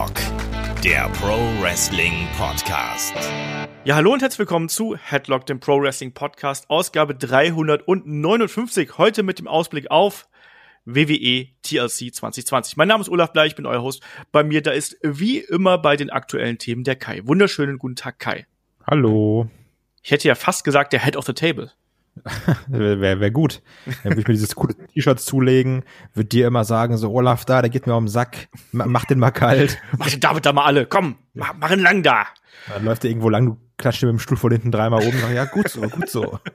Headlock, der Pro Wrestling Podcast. Ja, hallo und herzlich willkommen zu Headlock, dem Pro Wrestling Podcast, Ausgabe 359. Heute mit dem Ausblick auf WWE TLC 2020. Mein Name ist Olaf Bleich, ich bin euer Host. Bei mir, da ist wie immer bei den aktuellen Themen der Kai. Wunderschönen guten Tag, Kai. Hallo. Ich hätte ja fast gesagt, der Head of the Table. Wäre wär gut. Dann würde ich mir dieses coole T-Shirt zulegen, würde dir immer sagen, so Olaf da, der geht mir um den Sack, mach den mal kalt. Mach den David da mal alle, komm, mach, mach ihn lang da. Dann läuft er irgendwo lang, du klatscht mit dem Stuhl von hinten dreimal oben, sag, ja gut so, gut so.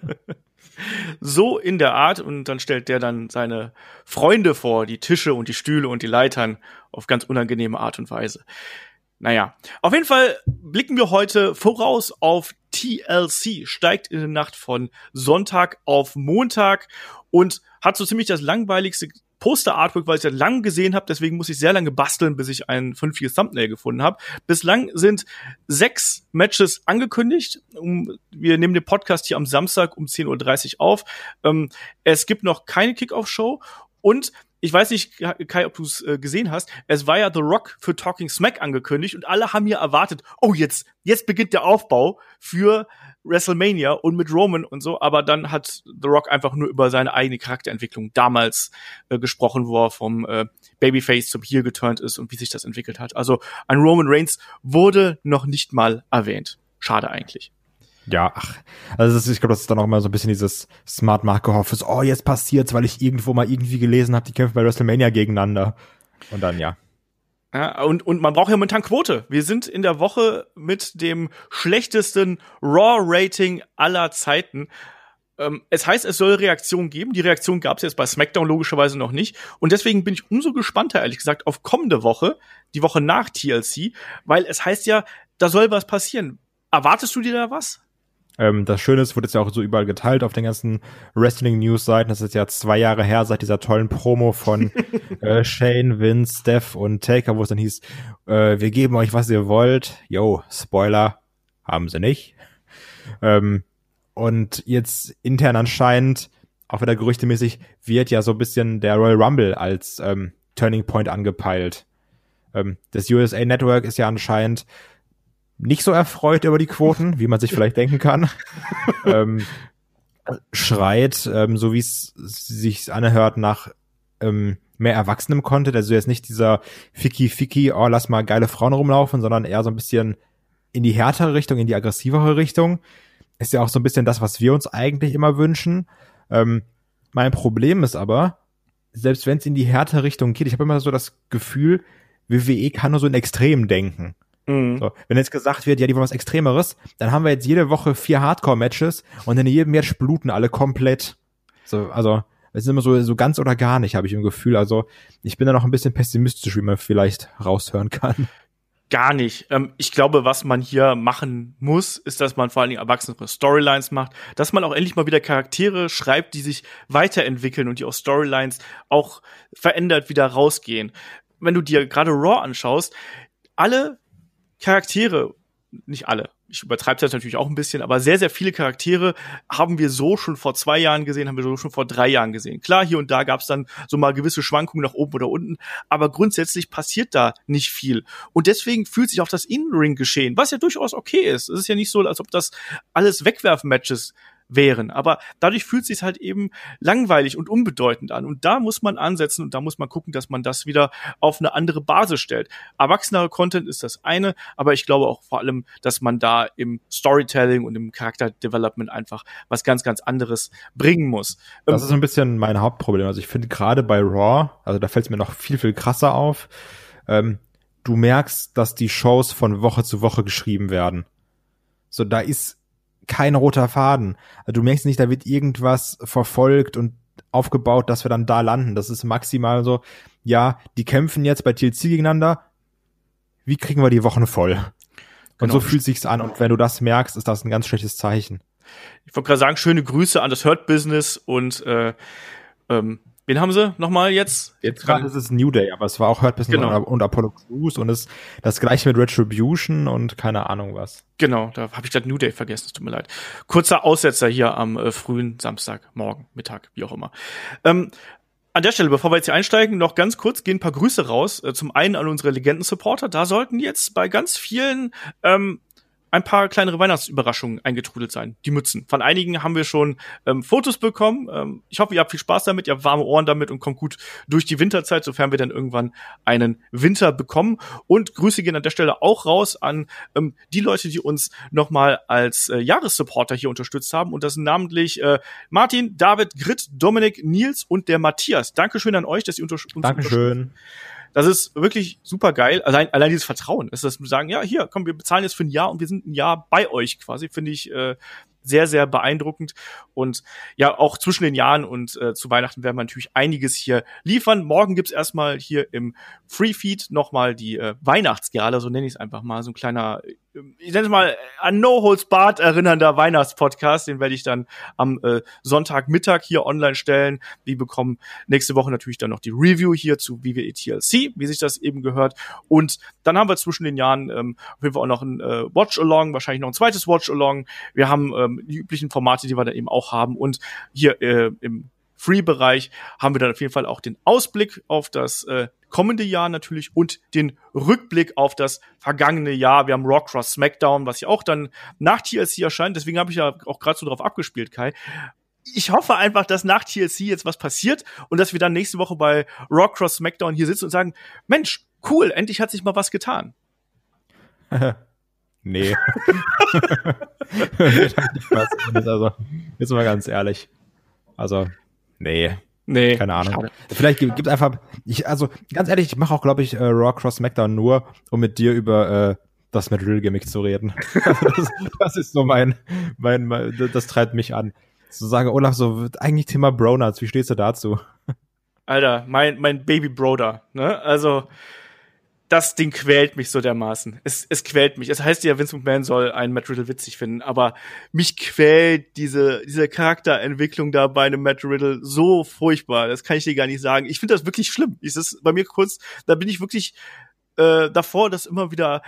So in der Art und dann stellt der dann seine Freunde vor, die Tische und die Stühle und die Leitern auf ganz unangenehme Art und Weise. Naja, auf jeden Fall blicken wir heute voraus auf TLC, steigt in der Nacht von Sonntag auf Montag und hat so ziemlich das langweiligste Poster-Artwork, weil ich das lang gesehen habe, deswegen muss ich sehr lange basteln, bis ich ein vernünftiges Thumbnail gefunden habe. Bislang sind sechs Matches angekündigt. Wir nehmen den Podcast hier am Samstag um 10.30 Uhr auf. Ähm, es gibt noch keine Kickoff-Show und ich weiß nicht, Kai, ob du es äh, gesehen hast. Es war ja The Rock für Talking Smack angekündigt und alle haben hier erwartet, oh, jetzt, jetzt beginnt der Aufbau für WrestleMania und mit Roman und so, aber dann hat The Rock einfach nur über seine eigene Charakterentwicklung damals äh, gesprochen, wo er vom äh, Babyface zum Heel geturnt ist und wie sich das entwickelt hat. Also ein Roman Reigns wurde noch nicht mal erwähnt. Schade eigentlich. Ja, ach, also ist, ich glaube, das ist dann auch immer so ein bisschen dieses Smart Marke-Hoffes, oh, jetzt passiert's, weil ich irgendwo mal irgendwie gelesen habe, die kämpfen bei WrestleMania gegeneinander. Und dann, ja. Ja, und, und man braucht ja momentan Quote. Wir sind in der Woche mit dem schlechtesten Raw-Rating aller Zeiten. Ähm, es heißt, es soll Reaktionen geben. Die Reaktion gab es jetzt bei SmackDown logischerweise noch nicht. Und deswegen bin ich umso gespannter, ehrlich gesagt, auf kommende Woche, die Woche nach TLC, weil es heißt ja, da soll was passieren. Erwartest du dir da was? Ähm, das Schöne ist, wurde jetzt ja auch so überall geteilt auf den ganzen Wrestling-News-Seiten. Das ist ja zwei Jahre her seit dieser tollen Promo von äh, Shane, Vince, Steph und Taker, wo es dann hieß, äh, wir geben euch, was ihr wollt. Yo, Spoiler, haben sie nicht. Ähm, und jetzt intern anscheinend, auch wieder gerüchtemäßig, wird ja so ein bisschen der Royal Rumble als ähm, Turning Point angepeilt. Ähm, das USA Network ist ja anscheinend nicht so erfreut über die Quoten, wie man sich vielleicht denken kann. ähm, schreit, ähm, so wie es sich anhört, nach ähm, mehr erwachsenem Content. Also jetzt nicht dieser Ficky Ficky, oh, lass mal geile Frauen rumlaufen, sondern eher so ein bisschen in die härtere Richtung, in die aggressivere Richtung. Ist ja auch so ein bisschen das, was wir uns eigentlich immer wünschen. Ähm, mein Problem ist aber, selbst wenn es in die härtere Richtung geht, ich habe immer so das Gefühl, WWE kann nur so in Extremen denken. Mhm. So, wenn jetzt gesagt wird, ja, die wollen was Extremeres, dann haben wir jetzt jede Woche vier Hardcore-Matches und in jedem Match bluten alle komplett. So, also, es ist immer so, so ganz oder gar nicht, habe ich im Gefühl. Also, ich bin da noch ein bisschen pessimistisch, wie man vielleicht raushören kann. Gar nicht. Ähm, ich glaube, was man hier machen muss, ist, dass man vor allen Dingen erwachsene Storylines macht, dass man auch endlich mal wieder Charaktere schreibt, die sich weiterentwickeln und die aus Storylines auch verändert wieder rausgehen. Wenn du dir gerade Raw anschaust, alle Charaktere, nicht alle, ich übertreibe das natürlich auch ein bisschen, aber sehr, sehr viele Charaktere haben wir so schon vor zwei Jahren gesehen, haben wir so schon vor drei Jahren gesehen. Klar, hier und da gab es dann so mal gewisse Schwankungen nach oben oder unten, aber grundsätzlich passiert da nicht viel. Und deswegen fühlt sich auch das In-Ring-Geschehen, was ja durchaus okay ist. Es ist ja nicht so, als ob das alles Wegwerfen-Matches wären. Aber dadurch fühlt es sich halt eben langweilig und unbedeutend an. Und da muss man ansetzen und da muss man gucken, dass man das wieder auf eine andere Basis stellt. Erwachsener Content ist das eine, aber ich glaube auch vor allem, dass man da im Storytelling und im Charakterdevelopment einfach was ganz, ganz anderes bringen muss. Das ist so ein bisschen mein Hauptproblem. Also ich finde gerade bei Raw, also da fällt es mir noch viel, viel krasser auf, ähm, du merkst, dass die Shows von Woche zu Woche geschrieben werden. So, da ist kein roter Faden. Also du merkst nicht, da wird irgendwas verfolgt und aufgebaut, dass wir dann da landen. Das ist maximal so, ja, die kämpfen jetzt bei TLC gegeneinander. Wie kriegen wir die Wochen voll? Und genau. so fühlt sich's an. Und wenn du das merkst, ist das ein ganz schlechtes Zeichen. Ich wollte gerade sagen, schöne Grüße an das Hurt Business und äh, ähm, Wen haben sie nochmal jetzt? Jetzt gerade ist es New Day, aber es war auch Hurt Business genau. und, und Apollo Crews und es, das gleiche mit Retribution und keine Ahnung was. Genau, da habe ich gerade New Day vergessen, es tut mir leid. Kurzer Aussetzer hier am äh, frühen Samstagmorgen, Mittag, wie auch immer. Ähm, An der Stelle, bevor wir jetzt hier einsteigen, noch ganz kurz gehen ein paar Grüße raus. Äh, zum einen an unsere Legenden-Supporter. Da sollten jetzt bei ganz vielen ähm, ein paar kleinere Weihnachtsüberraschungen eingetrudelt sein. Die Mützen. Von einigen haben wir schon ähm, Fotos bekommen. Ähm, ich hoffe, ihr habt viel Spaß damit, ihr habt warme Ohren damit und kommt gut durch die Winterzeit, sofern wir dann irgendwann einen Winter bekommen. Und Grüße gehen an der Stelle auch raus an ähm, die Leute, die uns nochmal als äh, Jahressupporter hier unterstützt haben. Und das sind namentlich äh, Martin, David, Grit, Dominik, Nils und der Matthias. Dankeschön an euch, dass ihr unter uns Dankeschön. unterstützt. Das ist wirklich super geil. Allein, allein dieses Vertrauen ist das, sagen, ja, hier, komm, wir bezahlen jetzt für ein Jahr und wir sind ein Jahr bei euch quasi, finde ich äh, sehr, sehr beeindruckend. Und ja, auch zwischen den Jahren und äh, zu Weihnachten werden wir natürlich einiges hier liefern. Morgen gibt's erstmal hier im Free Feed nochmal die äh, Weihnachtsgala, so nenne ich es einfach mal, so ein kleiner ich nenne es mal an No Holds Bart erinnernder Weihnachtspodcast. Den werde ich dann am äh, Sonntagmittag hier online stellen. Wir bekommen nächste Woche natürlich dann noch die Review hier zu WWE TLC, wie sich das eben gehört. Und dann haben wir zwischen den Jahren ähm, auf jeden Fall auch noch ein äh, Watch-Along, wahrscheinlich noch ein zweites Watch-Along. Wir haben ähm, die üblichen Formate, die wir da eben auch haben. Und hier äh, im Free-Bereich haben wir dann auf jeden Fall auch den Ausblick auf das äh, kommende Jahr natürlich und den Rückblick auf das vergangene Jahr. Wir haben Raw Cross SmackDown, was ja auch dann nach TLC erscheint. Deswegen habe ich ja auch gerade so drauf abgespielt, Kai. Ich hoffe einfach, dass nach TLC jetzt was passiert und dass wir dann nächste Woche bei Raw Cross SmackDown hier sitzen und sagen, Mensch, cool, endlich hat sich mal was getan. nee. also, jetzt mal ganz ehrlich. Also, nee. Nee. Keine Ahnung. Schade. Vielleicht gibt, gibt einfach, ich, also ganz ehrlich, ich mache auch, glaube ich, äh, Raw Cross SmackDown nur, um mit dir über äh, das Matt Riddle Gimmick zu reden. das, das, ist so mein, mein, mein, das treibt mich an. Zu sagen, Olaf, so eigentlich Thema Bronats, wie stehst du dazu? Alter, mein, mein Baby Broder, ne? Also, das Ding quält mich so dermaßen. Es, es quält mich. Es heißt ja, Vince McMahon soll einen Matt Riddle witzig finden, aber mich quält diese, diese Charakterentwicklung da bei einem Matt Riddle so furchtbar. Das kann ich dir gar nicht sagen. Ich finde das wirklich schlimm. Es ist bei mir kurz, da bin ich wirklich äh, davor, das immer wieder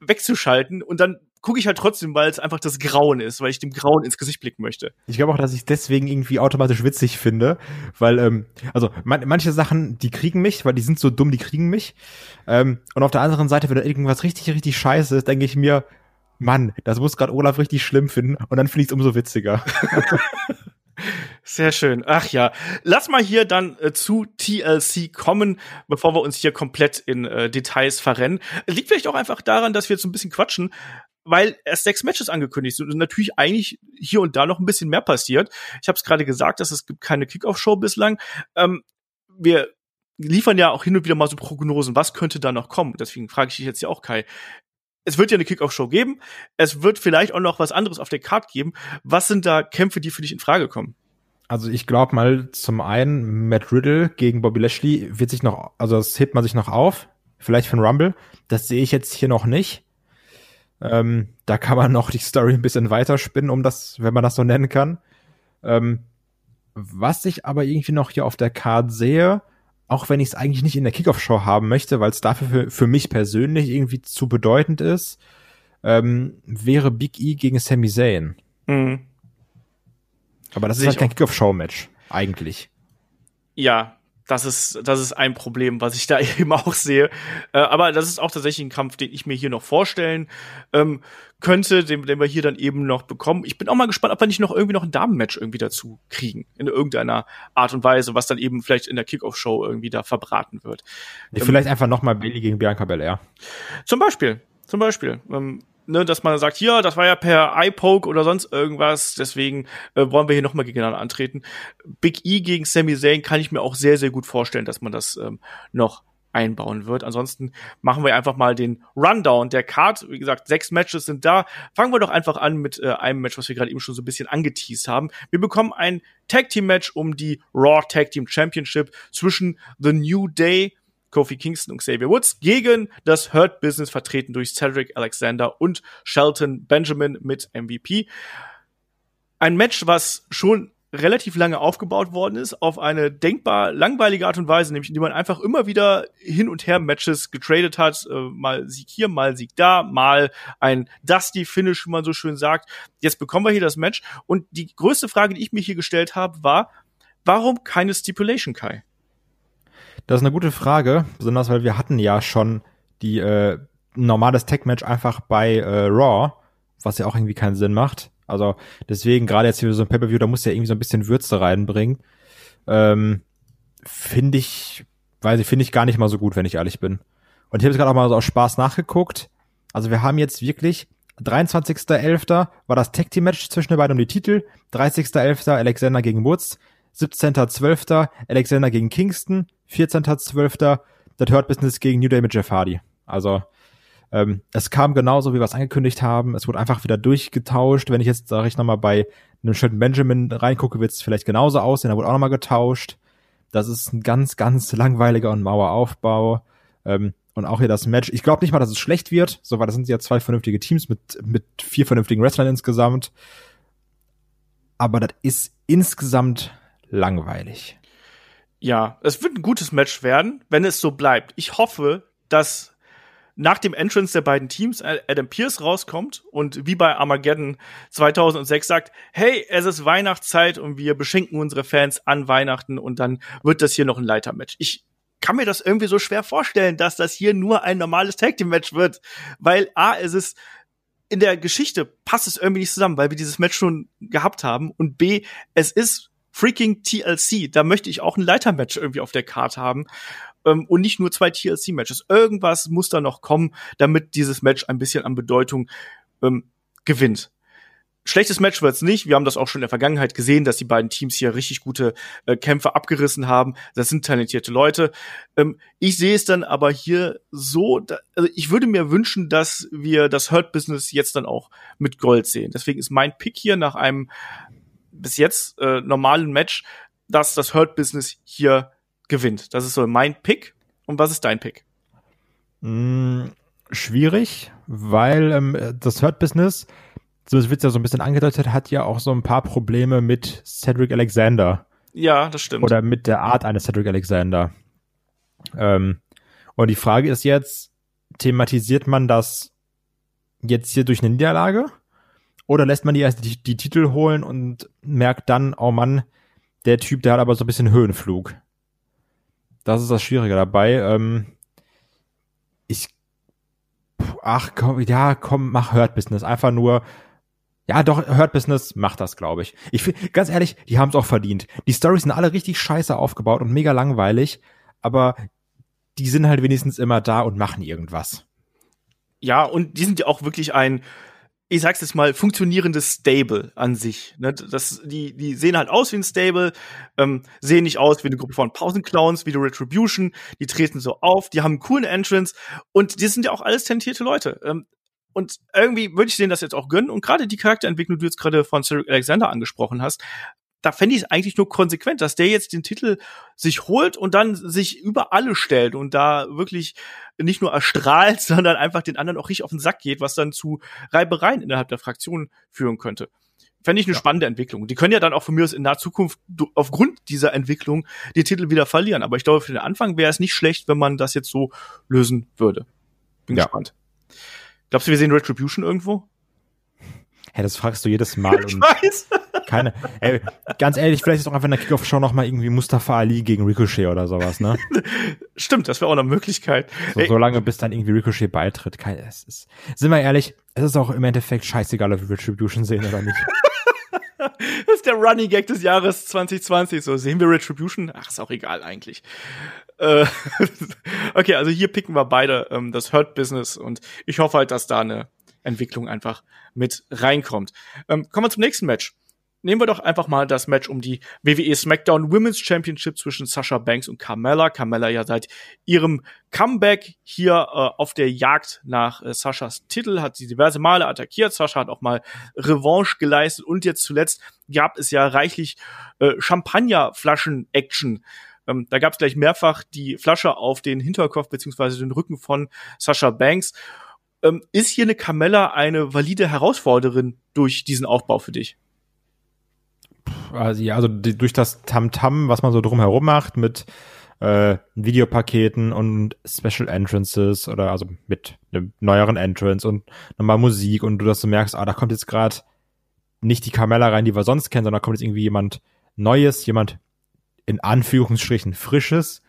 wegzuschalten und dann gucke ich halt trotzdem, weil es einfach das Grauen ist, weil ich dem Grauen ins Gesicht blicken möchte. Ich glaube auch, dass ich deswegen irgendwie automatisch witzig finde, weil, ähm, also man, manche Sachen, die kriegen mich, weil die sind so dumm, die kriegen mich. Ähm, und auf der anderen Seite, wenn da irgendwas richtig, richtig scheiße ist, denke ich mir, Mann, das muss gerade Olaf richtig schlimm finden und dann finde ich es umso witziger. Sehr schön. Ach ja, lass mal hier dann äh, zu TLC kommen, bevor wir uns hier komplett in äh, Details verrennen. Liegt vielleicht auch einfach daran, dass wir jetzt so ein bisschen quatschen, weil erst sechs Matches angekündigt sind und natürlich eigentlich hier und da noch ein bisschen mehr passiert. Ich habe es gerade gesagt, dass es gibt keine Kickoff-Show bislang. Ähm, wir liefern ja auch hin und wieder mal so Prognosen, was könnte da noch kommen. Deswegen frage ich dich jetzt ja auch, Kai. Es wird ja eine Kickoff-Show geben. Es wird vielleicht auch noch was anderes auf der Card geben. Was sind da Kämpfe, die für dich in Frage kommen? Also ich glaube mal zum einen Matt Riddle gegen Bobby Lashley wird sich noch, also das hebt man sich noch auf, vielleicht für ein Rumble. Das sehe ich jetzt hier noch nicht. Ähm, da kann man noch die Story ein bisschen weiterspinnen, um das, wenn man das so nennen kann. Ähm, was ich aber irgendwie noch hier auf der Card sehe, auch wenn ich es eigentlich nicht in der Kickoff-Show haben möchte, weil es dafür für, für mich persönlich irgendwie zu bedeutend ist, ähm, wäre Big E gegen Sami Zayn. Mhm. Aber das Sehe ist halt kein Kickoff-Show-Match, eigentlich. Ja, das ist, das ist ein Problem, was ich da eben auch sehe. Äh, aber das ist auch tatsächlich ein Kampf, den ich mir hier noch vorstellen ähm, könnte, den, den wir hier dann eben noch bekommen. Ich bin auch mal gespannt, ob wir nicht noch irgendwie noch ein Damenmatch irgendwie dazu kriegen. In irgendeiner Art und Weise, was dann eben vielleicht in der Kickoff-Show irgendwie da verbraten wird. Ja, vielleicht ähm, einfach noch mal Bailey gegen Bianca Belair. Zum Beispiel. Zum Beispiel. Ähm, ne, dass man sagt, hier, das war ja per Eye-Poke oder sonst irgendwas, deswegen äh, wollen wir hier nochmal gegeneinander antreten. Big E gegen Sami Zayn kann ich mir auch sehr, sehr gut vorstellen, dass man das ähm, noch einbauen wird. Ansonsten machen wir einfach mal den Rundown der Card. Wie gesagt, sechs Matches sind da. Fangen wir doch einfach an mit äh, einem Match, was wir gerade eben schon so ein bisschen angeteased haben. Wir bekommen ein Tag Team Match um die Raw Tag Team Championship zwischen The New Day Kofi Kingston und Xavier Woods gegen das Hurt Business vertreten durch Cedric Alexander und Shelton Benjamin mit MVP. Ein Match, was schon relativ lange aufgebaut worden ist, auf eine denkbar langweilige Art und Weise, nämlich indem man einfach immer wieder hin und her Matches getradet hat, äh, mal Sieg hier, mal Sieg da, mal ein Dusty Finish, wie man so schön sagt. Jetzt bekommen wir hier das Match und die größte Frage, die ich mir hier gestellt habe, war, Warum keine Stipulation, Kai? Das ist eine gute Frage, besonders weil wir hatten ja schon die äh, normales Tech-Match einfach bei äh, Raw, was ja auch irgendwie keinen Sinn macht. Also deswegen, gerade jetzt hier so ein Pay-Per-View, da muss ja irgendwie so ein bisschen Würze reinbringen. Ähm, finde ich, weiß ich, finde ich gar nicht mal so gut, wenn ich ehrlich bin. Und ich habe jetzt gerade auch mal so aus Spaß nachgeguckt. Also wir haben jetzt wirklich 23.11. war das Tag Team Match zwischen den beiden um die Titel. 30.11. Alexander gegen Woods. 17.12. Alexander gegen Kingston. 14.12. The Hurt Business gegen New Day mit Jeff Hardy. Also ähm, es kam genauso, wie wir es angekündigt haben. Es wurde einfach wieder durchgetauscht. Wenn ich jetzt, sage ich nochmal, bei einem Shelton Benjamin reingucke, wird es vielleicht genauso aussehen. Da wurde auch nochmal getauscht. Das ist ein ganz, ganz langweiliger und mauer Aufbau. Ähm, und auch hier das Match. Ich glaube nicht mal, dass es schlecht wird, so weil das sind ja zwei vernünftige Teams mit, mit vier vernünftigen Wrestlern insgesamt. Aber das ist insgesamt langweilig. Ja, es wird ein gutes Match werden, wenn es so bleibt. Ich hoffe, dass nach dem Entrance der beiden Teams Adam Pierce rauskommt und wie bei Armageddon 2006 sagt, hey, es ist Weihnachtszeit und wir beschenken unsere Fans an Weihnachten und dann wird das hier noch ein Leitermatch. Ich kann mir das irgendwie so schwer vorstellen, dass das hier nur ein normales Tag Team Match wird, weil A, es ist in der Geschichte passt es irgendwie nicht zusammen, weil wir dieses Match schon gehabt haben und B, es ist freaking TLC, da möchte ich auch ein Leitermatch irgendwie auf der Karte haben ähm, und nicht nur zwei TLC-Matches. Irgendwas muss da noch kommen, damit dieses Match ein bisschen an Bedeutung ähm, gewinnt. Schlechtes Match wird's nicht. Wir haben das auch schon in der Vergangenheit gesehen, dass die beiden Teams hier richtig gute äh, Kämpfe abgerissen haben. Das sind talentierte Leute. Ähm, ich sehe es dann aber hier so, da, also ich würde mir wünschen, dass wir das Hurt Business jetzt dann auch mit Gold sehen. Deswegen ist mein Pick hier nach einem bis jetzt äh, normalen Match, dass das Hurt Business hier gewinnt. Das ist so mein Pick. Und was ist dein Pick? Mm, schwierig, weil ähm, das Hurt Business so wird ja so ein bisschen angedeutet, hat ja auch so ein paar Probleme mit Cedric Alexander. Ja, das stimmt. Oder mit der Art eines Cedric Alexander. Ähm, und die Frage ist jetzt, thematisiert man das jetzt hier durch eine Niederlage? Oder lässt man die erst die, die Titel holen und merkt dann, oh Mann, der Typ, der hat aber so ein bisschen Höhenflug. Das ist das Schwierige dabei. Ähm, ich, ach komm, ja, komm, mach Hurt Business. Einfach nur, ja, doch, Hurt Business macht das, glaube ich. Ich find, ganz ehrlich, die haben es auch verdient. Die Stories sind alle richtig scheiße aufgebaut und mega langweilig, aber die sind halt wenigstens immer da und machen irgendwas. Ja, und die sind ja auch wirklich ein, ich sag's jetzt mal, funktionierendes Stable an sich. Ne? Das, die, die sehen halt aus wie ein Stable, ähm, sehen nicht aus wie eine Gruppe von Pausenclowns, wie die Retribution, die treten so auf, die haben einen coolen Entrance und die sind ja auch alles tentierte Leute. Ähm, und irgendwie würde ich denen das jetzt auch gönnen. Und gerade die Charakterentwicklung, die du jetzt gerade von Cedric Alexander angesprochen hast, da fände ich es eigentlich nur konsequent, dass der jetzt den Titel sich holt und dann sich über alle stellt und da wirklich nicht nur erstrahlt, sondern einfach den anderen auch richtig auf den Sack geht, was dann zu Reibereien innerhalb der Fraktion führen könnte. Fände ich eine ja. spannende Entwicklung. Die können ja dann auch von mir aus in naher Zukunft aufgrund dieser Entwicklung die Titel wieder verlieren. Aber ich glaube, für den Anfang wäre es nicht schlecht, wenn man das jetzt so lösen würde. Bin ja. gespannt. Glaubst du, wir sehen Retribution irgendwo? Hä, das fragst du jedes Mal. Ich weiß. Keine. Ey, ganz ehrlich, vielleicht ist auch einfach in der Kickoff-Show noch mal irgendwie Mustafa Ali gegen Ricochet oder sowas, ne? Stimmt, das wäre auch eine Möglichkeit. So, so lange, bis dann irgendwie Ricochet beitritt. Kein, es ist, sind wir ehrlich, es ist auch im Endeffekt scheißegal, ob wir Retribution sehen oder nicht. das ist der Running Gag des Jahres 2020. So, sehen wir Retribution? Ach, ist auch egal eigentlich. Äh, okay, also hier picken wir beide ähm, das Hurt Business und ich hoffe halt, dass da eine Entwicklung einfach mit reinkommt. Ähm, kommen wir zum nächsten Match. Nehmen wir doch einfach mal das Match um die WWE SmackDown Women's Championship zwischen Sasha Banks und Carmella. Carmella ja seit ihrem Comeback hier äh, auf der Jagd nach äh, Sashas Titel hat sie diverse Male attackiert. Sascha hat auch mal Revanche geleistet und jetzt zuletzt gab es ja reichlich äh, Champagnerflaschen-Action ähm, da gab es gleich mehrfach die Flasche auf den Hinterkopf beziehungsweise den Rücken von Sascha Banks. Ähm, ist hier eine Carmella eine valide Herausforderin durch diesen Aufbau für dich? Also, ja, also die, durch das Tamtam, -Tam, was man so drumherum macht mit äh, Videopaketen und Special Entrances oder also mit einem neueren Entrance und nochmal Musik und du dass du merkst, ah, da kommt jetzt gerade nicht die Carmella rein, die wir sonst kennen, sondern da kommt jetzt irgendwie jemand Neues, jemand in Anführungsstrichen Frisches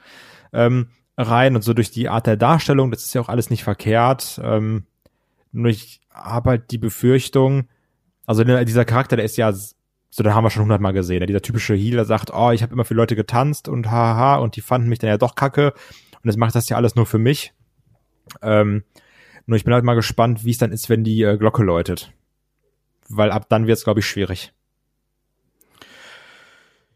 ähm, rein und so durch die Art der Darstellung, das ist ja auch alles nicht verkehrt. Ähm, nur ich habe halt die Befürchtung, also dieser Charakter, der ist ja, so da haben wir schon hundertmal gesehen, dieser typische Healer sagt, oh, ich habe immer für Leute getanzt und haha und die fanden mich dann ja doch kacke und jetzt macht das ja alles nur für mich. Ähm, nur ich bin halt mal gespannt, wie es dann ist, wenn die äh, Glocke läutet. Weil ab dann wird es, glaube ich, schwierig.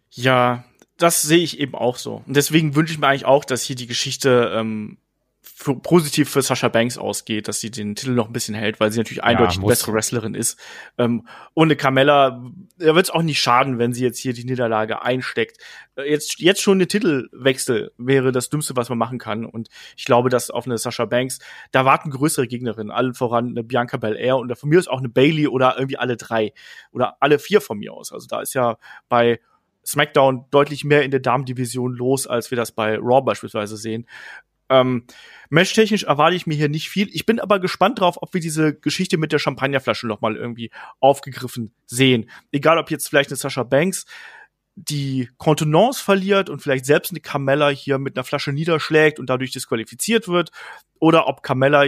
Ja, das sehe ich eben auch so. Und deswegen wünsche ich mir eigentlich auch, dass hier die Geschichte ähm, für, positiv für Sasha Banks ausgeht, dass sie den Titel noch ein bisschen hält, weil sie natürlich eindeutig ja, die bessere Wrestlerin ist. Ähm, ohne Carmella da wird es auch nicht schaden, wenn sie jetzt hier die Niederlage einsteckt. Äh, jetzt, jetzt schon eine Titelwechsel wäre das Dümmste, was man machen kann. Und ich glaube, dass auf eine Sasha Banks, da warten größere Gegnerinnen, allen voran eine Bianca Belair und von mir ist auch eine Bailey oder irgendwie alle drei oder alle vier von mir aus. Also da ist ja bei SmackDown deutlich mehr in der Damendivision los, als wir das bei Raw beispielsweise sehen. Ähm, Matchtechnisch erwarte ich mir hier nicht viel. Ich bin aber gespannt drauf, ob wir diese Geschichte mit der Champagnerflasche noch mal irgendwie aufgegriffen sehen. Egal, ob jetzt vielleicht eine Sascha Banks die Kontenance verliert und vielleicht selbst eine Carmella hier mit einer Flasche niederschlägt und dadurch disqualifiziert wird, oder ob Carmella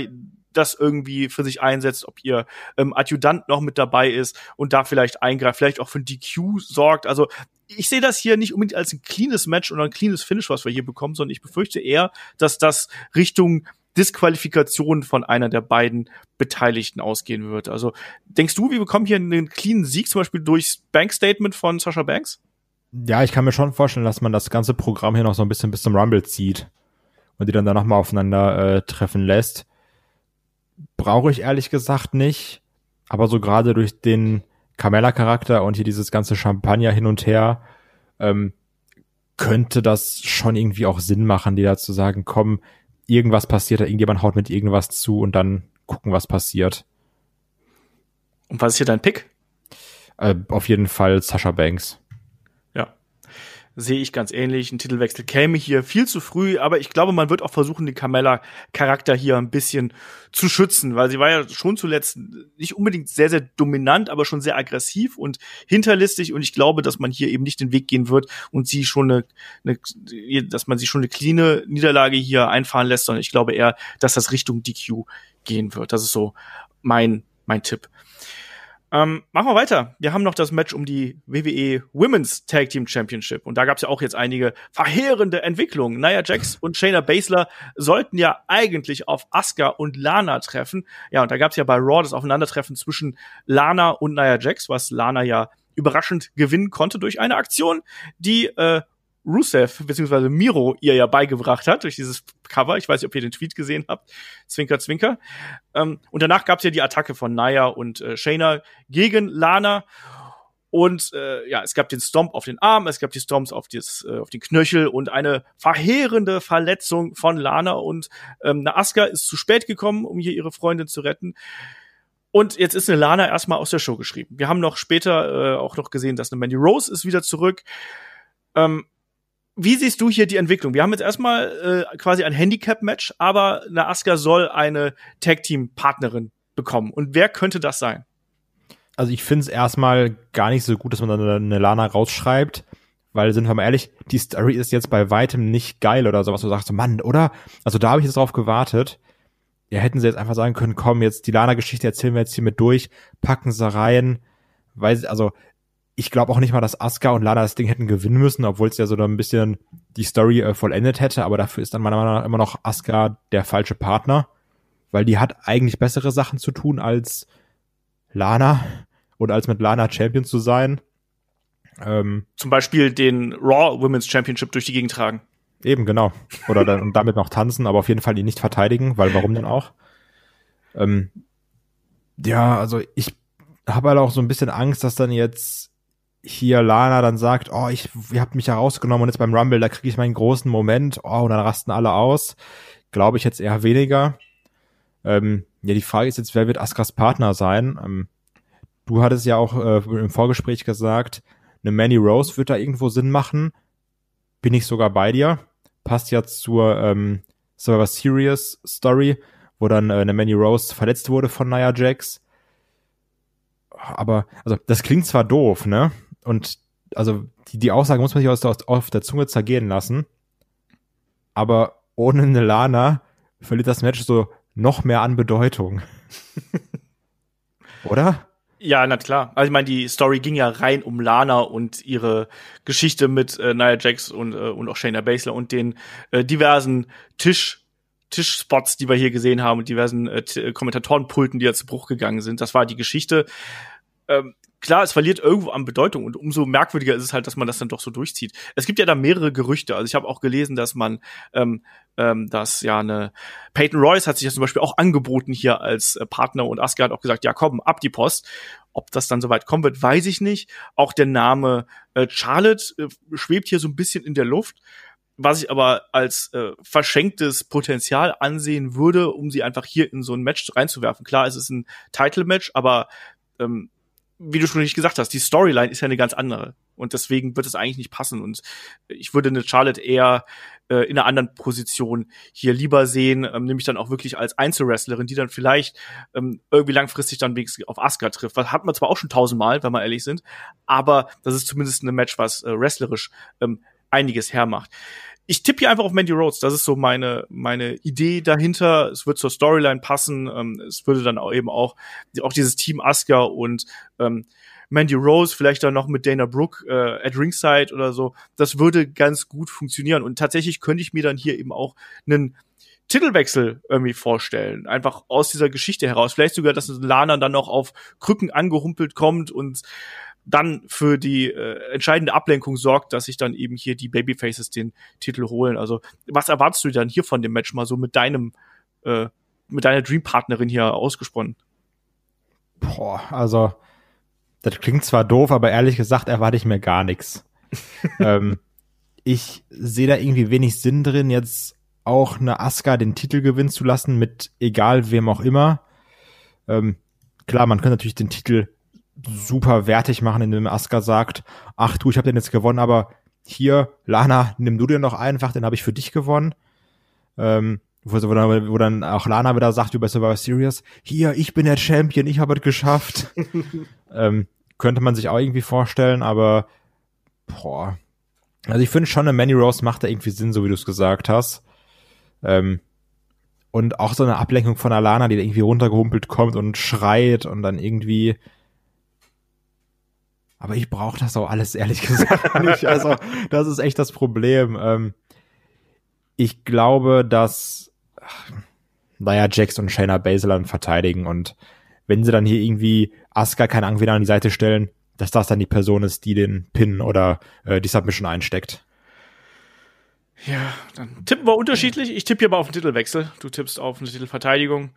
das irgendwie für sich einsetzt, ob ihr ähm, Adjutant noch mit dabei ist und da vielleicht eingreift, vielleicht auch für ein DQ sorgt. Also ich sehe das hier nicht unbedingt als ein cleanes Match oder ein cleanes Finish, was wir hier bekommen, sondern ich befürchte eher, dass das Richtung Disqualifikation von einer der beiden Beteiligten ausgehen wird. Also denkst du, wir bekommen hier einen cleanen Sieg zum Beispiel durchs Bankstatement von Sasha Banks? Ja, ich kann mir schon vorstellen, dass man das ganze Programm hier noch so ein bisschen bis zum Rumble zieht und die dann danach mal aufeinander äh, treffen lässt brauche ich ehrlich gesagt nicht. Aber so gerade durch den Carmella-Charakter und hier dieses ganze Champagner hin und her, ähm, könnte das schon irgendwie auch Sinn machen, die da zu sagen, komm, irgendwas passiert da, irgendjemand haut mit irgendwas zu und dann gucken, was passiert. Und was ist hier dein Pick? Äh, auf jeden Fall Sasha Banks sehe ich ganz ähnlich. Ein Titelwechsel käme hier viel zu früh, aber ich glaube, man wird auch versuchen, den Carmella-Charakter hier ein bisschen zu schützen, weil sie war ja schon zuletzt nicht unbedingt sehr, sehr dominant, aber schon sehr aggressiv und hinterlistig und ich glaube, dass man hier eben nicht den Weg gehen wird und sie schon eine, eine dass man sie schon eine cleane Niederlage hier einfahren lässt, sondern ich glaube eher, dass das Richtung DQ gehen wird. Das ist so mein, mein Tipp. Ähm, machen wir weiter. Wir haben noch das Match um die WWE Women's Tag Team Championship. Und da gab es ja auch jetzt einige verheerende Entwicklungen. Nia Jax und Shayna Baszler sollten ja eigentlich auf Asuka und Lana treffen. Ja, und da gab es ja bei Raw das Aufeinandertreffen zwischen Lana und Nia Jax, was Lana ja überraschend gewinnen konnte durch eine Aktion, die äh, Rusev bzw. Miro ihr ja beigebracht hat durch dieses Cover. Ich weiß nicht, ob ihr den Tweet gesehen habt. Zwinker, zwinker. Ähm, und danach gab es ja die Attacke von Naya und äh, Shayna gegen Lana. Und äh, ja, es gab den Stomp auf den Arm, es gab die Stomps auf, das, äh, auf den Knöchel und eine verheerende Verletzung von Lana. Und ähm, eine Asuka ist zu spät gekommen, um hier ihre Freundin zu retten. Und jetzt ist eine Lana erstmal aus der Show geschrieben. Wir haben noch später äh, auch noch gesehen, dass eine Mandy Rose ist wieder zurück. Ähm, wie siehst du hier die Entwicklung? Wir haben jetzt erstmal äh, quasi ein Handicap-Match, aber eine Asuka soll eine Tag-Team-Partnerin bekommen. Und wer könnte das sein? Also ich finde es erstmal gar nicht so gut, dass man dann eine Lana rausschreibt, weil sind wir mal ehrlich, die Story ist jetzt bei weitem nicht geil oder sowas. Du sagst so, Mann, oder? Also da habe ich jetzt drauf gewartet. Ja, hätten sie jetzt einfach sagen können, komm, jetzt die Lana-Geschichte erzählen wir jetzt hier mit durch, packen sie rein, weil, also ich glaube auch nicht mal, dass Asuka und Lana das Ding hätten gewinnen müssen, obwohl es ja so ein bisschen die Story äh, vollendet hätte, aber dafür ist dann meiner Meinung nach immer noch Asuka der falsche Partner, weil die hat eigentlich bessere Sachen zu tun als Lana oder als mit Lana Champion zu sein. Ähm, Zum Beispiel den Raw Women's Championship durch die Gegend tragen. Eben, genau. Oder dann, und damit noch tanzen, aber auf jeden Fall die nicht verteidigen, weil warum denn auch? Ähm, ja, also ich habe halt auch so ein bisschen Angst, dass dann jetzt hier Lana dann sagt, oh, ich, ihr habt mich herausgenommen und jetzt beim Rumble, da kriege ich meinen großen Moment, oh, und dann rasten alle aus. Glaube ich jetzt eher weniger. Ähm, ja, die Frage ist jetzt, wer wird Askas Partner sein? Ähm, du hattest ja auch äh, im Vorgespräch gesagt, eine Manny Rose wird da irgendwo Sinn machen. Bin ich sogar bei dir. Passt ja zur ähm, Survivor Series Story, wo dann äh, eine Manny Rose verletzt wurde von Nia Jax. Aber, also, das klingt zwar doof, ne? Und also die, die Aussage muss man sich aus, aus, auf der Zunge zergehen lassen. Aber ohne eine Lana verliert das Match so noch mehr an Bedeutung. Oder? Ja, na klar. Also ich meine, die Story ging ja rein um Lana und ihre Geschichte mit äh, Nia Jax und, äh, und auch Shayna Baszler und den äh, diversen Tisch Tischspots, die wir hier gesehen haben und diversen äh, Kommentatorenpulten, die ja zu Bruch gegangen sind. Das war die Geschichte. Ähm, klar, es verliert irgendwo an Bedeutung und umso merkwürdiger ist es halt, dass man das dann doch so durchzieht. Es gibt ja da mehrere Gerüchte. Also ich habe auch gelesen, dass man, ähm, ähm, dass ja eine Peyton Royce hat sich ja zum Beispiel auch angeboten hier als äh, Partner und Asuka hat auch gesagt, ja komm, ab die Post. Ob das dann soweit kommen wird, weiß ich nicht. Auch der Name äh, Charlotte äh, schwebt hier so ein bisschen in der Luft was ich aber als äh, verschenktes Potenzial ansehen würde, um sie einfach hier in so ein Match reinzuwerfen. Klar, es ist ein Title-Match, aber ähm, wie du schon nicht gesagt hast, die Storyline ist ja eine ganz andere. Und deswegen wird es eigentlich nicht passen. Und ich würde eine Charlotte eher äh, in einer anderen Position hier lieber sehen, ähm, nämlich dann auch wirklich als Einzelwrestlerin, die dann vielleicht ähm, irgendwie langfristig dann wenigstens auf Asuka trifft. Was hat man zwar auch schon tausendmal, wenn wir ehrlich sind, aber das ist zumindest ein Match, was äh, wrestlerisch ähm, einiges hermacht ich tippe hier einfach auf Mandy Rhodes. Das ist so meine, meine Idee dahinter. Es wird zur Storyline passen. Ähm, es würde dann auch eben auch, auch dieses Team Asuka und ähm, Mandy Rose, vielleicht dann noch mit Dana Brooke äh, at Ringside oder so. Das würde ganz gut funktionieren. Und tatsächlich könnte ich mir dann hier eben auch einen Titelwechsel irgendwie vorstellen. Einfach aus dieser Geschichte heraus. Vielleicht sogar, dass Lana dann noch auf Krücken angehumpelt kommt und dann für die äh, entscheidende Ablenkung sorgt, dass sich dann eben hier die Babyfaces den Titel holen. Also was erwartest du dann hier von dem Match mal so mit deinem äh, mit deiner Dreampartnerin hier ausgesponnen? Boah, also das klingt zwar doof, aber ehrlich gesagt erwarte ich mir gar nichts. ähm, ich sehe da irgendwie wenig Sinn drin, jetzt auch eine Asuka den Titel gewinnen zu lassen mit egal wem auch immer. Ähm, klar, man könnte natürlich den Titel super wertig machen, indem Asuka sagt, ach du, ich habe den jetzt gewonnen, aber hier, Lana, nimm du dir noch einfach, den habe ich für dich gewonnen. Ähm, wo, wo, dann, wo dann auch Lana wieder sagt, wie bei Survivor Series, hier, ich bin der Champion, ich habe es geschafft. ähm, könnte man sich auch irgendwie vorstellen, aber boah. Also ich finde schon, eine Manny Rose macht da irgendwie Sinn, so wie du es gesagt hast. Ähm, und auch so eine Ablenkung von Alana, die irgendwie runtergehumpelt kommt und schreit und dann irgendwie aber ich brauche das auch alles ehrlich gesagt nicht. Also das ist echt das Problem. Ähm, ich glaube, dass naja, Jax und Shayna Baszler verteidigen und wenn sie dann hier irgendwie Asuka keine Angst an die Seite stellen, dass das dann die Person ist, die den Pin oder äh, die Submission einsteckt. Ja, dann tippen wir unterschiedlich. Ich tippe hier aber auf den Titelwechsel. Du tippst auf eine Titelverteidigung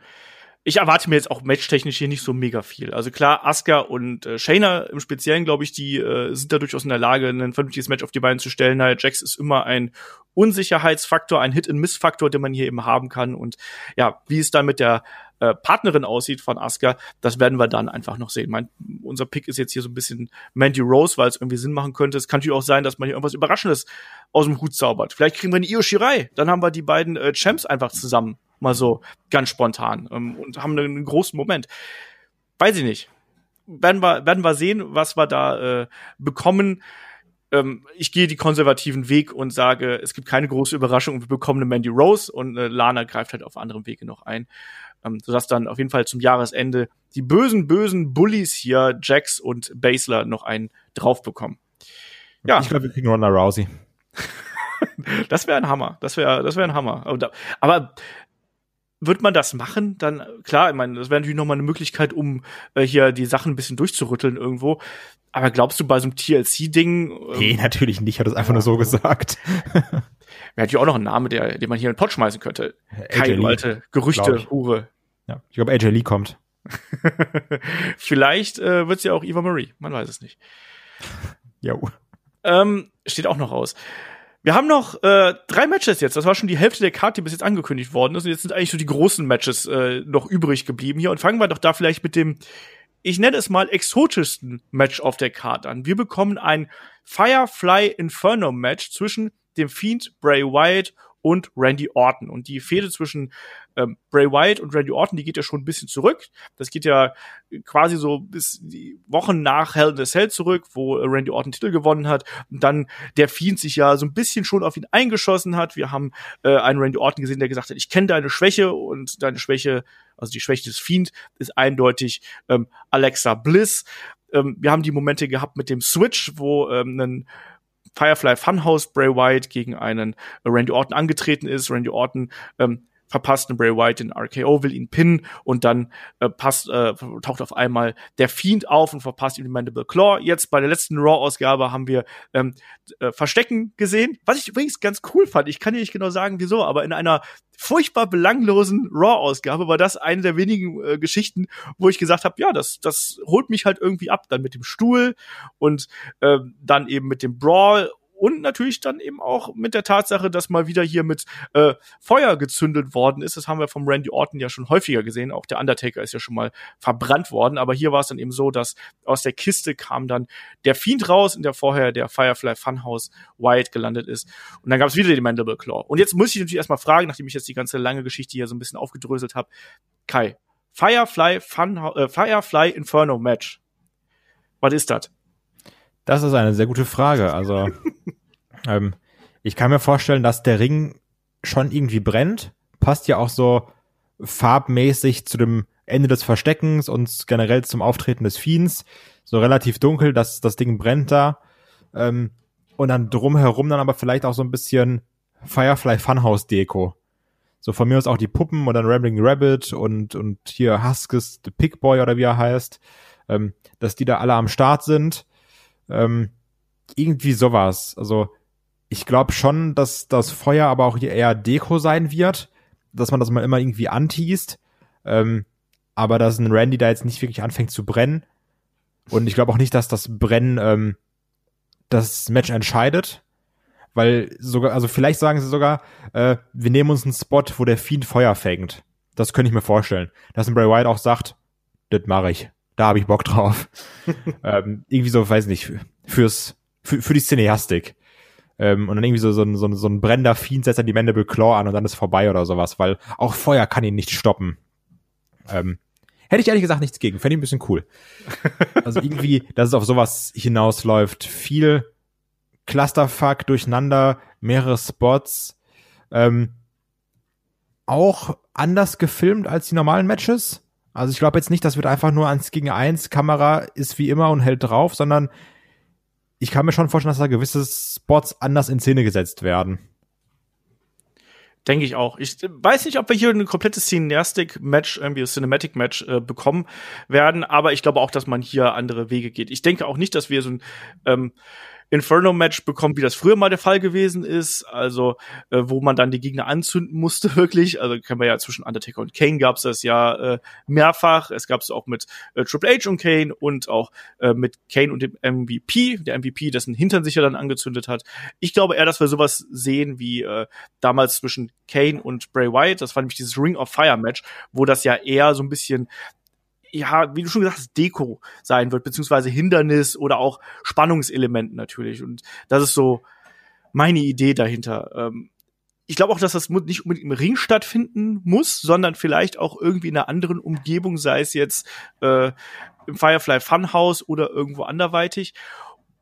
ich erwarte mir jetzt auch matchtechnisch hier nicht so mega viel. Also klar, Asuka und äh, Shayna im Speziellen, glaube ich, die äh, sind da durchaus in der Lage, ein vernünftiges Match auf die Beine zu stellen. Naja, Jax ist immer ein Unsicherheitsfaktor, ein Hit-and-Miss-Faktor, den man hier eben haben kann. Und ja, wie es dann mit der äh, Partnerin aussieht von Asuka, das werden wir dann einfach noch sehen. Mein, unser Pick ist jetzt hier so ein bisschen Mandy Rose, weil es irgendwie Sinn machen könnte. Es kann natürlich auch sein, dass man hier irgendwas Überraschendes aus dem Hut zaubert. Vielleicht kriegen wir eine Io Shirai, dann haben wir die beiden äh, Champs einfach zusammen Mal so ganz spontan ähm, und haben einen, großen Moment. Weiß ich nicht. Werden wir, werden wir sehen, was wir da äh, bekommen. Ähm, ich gehe die konservativen Weg und sage, es gibt keine große Überraschung. Wir bekommen eine Mandy Rose und äh, Lana greift halt auf anderem Wege noch ein. Ähm, sodass dann auf jeden Fall zum Jahresende die bösen, bösen Bullies hier, Jax und Basler, noch einen drauf bekommen. Ja. Ich glaube, wir kriegen Ronda Rousey. das wäre ein Hammer. Das wäre, das wäre ein Hammer. Aber, aber wird man das machen, dann klar, ich meine, das wäre natürlich nochmal eine Möglichkeit, um äh, hier die Sachen ein bisschen durchzurütteln irgendwo. Aber glaubst du bei so einem TLC-Ding? Ähm, nee, natürlich nicht, hat es einfach ja. nur so gesagt. Wäre natürlich auch noch ein Name, der, den man hier in den Pott schmeißen könnte. Keine alte Gerüchte, Hure. Ja, ich glaube, AJ Lee kommt. Vielleicht äh, wird es ja auch Eva Marie, man weiß es nicht. Jo. Ähm, steht auch noch aus. Wir haben noch äh, drei Matches jetzt. Das war schon die Hälfte der Karte, die bis jetzt angekündigt worden ist. Und jetzt sind eigentlich so die großen Matches äh, noch übrig geblieben hier. Und fangen wir doch da vielleicht mit dem, ich nenne es mal, exotischsten Match auf der Karte an. Wir bekommen ein Firefly Inferno Match zwischen dem Fiend Bray Wyatt und Randy Orton. Und die Fehde zwischen ähm, Bray Wyatt und Randy Orton, die geht ja schon ein bisschen zurück. Das geht ja quasi so bis die Wochen nach Hell in a Cell zurück, wo äh, Randy Orton Titel gewonnen hat. Und dann der Fiend sich ja so ein bisschen schon auf ihn eingeschossen hat. Wir haben äh, einen Randy Orton gesehen, der gesagt hat, ich kenne deine Schwäche und deine Schwäche, also die Schwäche des Fiend, ist eindeutig ähm, Alexa Bliss. Ähm, wir haben die Momente gehabt mit dem Switch, wo ähm, ein Firefly Funhouse Bray Wyatt gegen einen Randy Orton angetreten ist. Randy Orton ähm, verpasst einen Bray Wyatt den RKO, will ihn pinnen und dann äh, passt, äh, taucht auf einmal der Fiend auf und verpasst ihm den Mandible Claw. Jetzt bei der letzten Raw-Ausgabe haben wir ähm, äh, Verstecken gesehen, was ich übrigens ganz cool fand. Ich kann dir nicht genau sagen, wieso, aber in einer furchtbar belanglosen Raw-Ausgabe war das eine der wenigen äh, Geschichten, wo ich gesagt habe, ja, das, das holt mich halt irgendwie ab, dann mit dem Stuhl und äh, dann eben mit dem Brawl und natürlich dann eben auch mit der Tatsache, dass mal wieder hier mit äh, Feuer gezündet worden ist. Das haben wir vom Randy Orton ja schon häufiger gesehen. Auch der Undertaker ist ja schon mal verbrannt worden. Aber hier war es dann eben so, dass aus der Kiste kam dann der Fiend raus, in der vorher der Firefly Funhouse Wyatt gelandet ist. Und dann gab es wieder den Mandible Claw. Und jetzt muss ich natürlich erstmal fragen, nachdem ich jetzt die ganze lange Geschichte hier so ein bisschen aufgedröselt habe, Kai, Firefly Fun, äh, Firefly Inferno Match. Was ist das? Das ist eine sehr gute Frage. Also, ähm, ich kann mir vorstellen, dass der Ring schon irgendwie brennt. Passt ja auch so farbmäßig zu dem Ende des Versteckens und generell zum Auftreten des Fiends. So relativ dunkel, dass das Ding brennt da. Ähm, und dann drumherum dann aber vielleicht auch so ein bisschen Firefly Funhouse Deko. So von mir aus auch die Puppen und dann Rambling Rabbit und, und hier Huskes the Pig Boy oder wie er heißt. Ähm, dass die da alle am Start sind. Ähm, irgendwie sowas. Also ich glaube schon, dass das Feuer aber auch eher Deko sein wird, dass man das mal immer irgendwie anteast. Ähm, aber dass ein Randy da jetzt nicht wirklich anfängt zu brennen. Und ich glaube auch nicht, dass das Brennen ähm, das Match entscheidet. Weil sogar, also vielleicht sagen sie sogar, äh, wir nehmen uns einen Spot, wo der Fiend Feuer fängt. Das könnte ich mir vorstellen. Dass ein Bray Wyatt auch sagt, das mache ich da habe ich Bock drauf. ähm, irgendwie so, weiß nicht, fürs, für, für die Cineastik. Ähm, und dann irgendwie so, so, so, so ein brennender Fiend setzt dann die Mandible Claw an und dann ist vorbei oder sowas, weil auch Feuer kann ihn nicht stoppen. Ähm, hätte ich ehrlich gesagt nichts gegen, fände ich ein bisschen cool. Also irgendwie, dass es auf sowas hinausläuft. Viel Clusterfuck durcheinander, mehrere Spots. Ähm, auch anders gefilmt als die normalen Matches. Also ich glaube jetzt nicht, das wird einfach nur eins gegen eins, Kamera ist wie immer und hält drauf, sondern ich kann mir schon vorstellen, dass da gewisse Spots anders in Szene gesetzt werden. Denke ich auch. Ich weiß nicht, ob wir hier ein komplettes Cineastic-Match, irgendwie ein Cinematic-Match äh, bekommen werden, aber ich glaube auch, dass man hier andere Wege geht. Ich denke auch nicht, dass wir so ein ähm, Inferno-Match bekommt, wie das früher mal der Fall gewesen ist, also äh, wo man dann die Gegner anzünden musste, wirklich. Also kennen wir ja zwischen Undertaker und Kane gab's das ja äh, mehrfach. Es gab's auch mit äh, Triple H und Kane und auch äh, mit Kane und dem MVP, der MVP, dessen Hintern sich ja dann angezündet hat. Ich glaube eher, dass wir sowas sehen wie äh, damals zwischen Kane und Bray Wyatt. Das war nämlich dieses Ring of Fire Match, wo das ja eher so ein bisschen ja, wie du schon gesagt hast, Deko sein wird, beziehungsweise Hindernis oder auch Spannungselementen natürlich. Und das ist so meine Idee dahinter. Ähm, ich glaube auch, dass das nicht unbedingt im Ring stattfinden muss, sondern vielleicht auch irgendwie in einer anderen Umgebung, sei es jetzt äh, im Firefly Funhouse oder irgendwo anderweitig.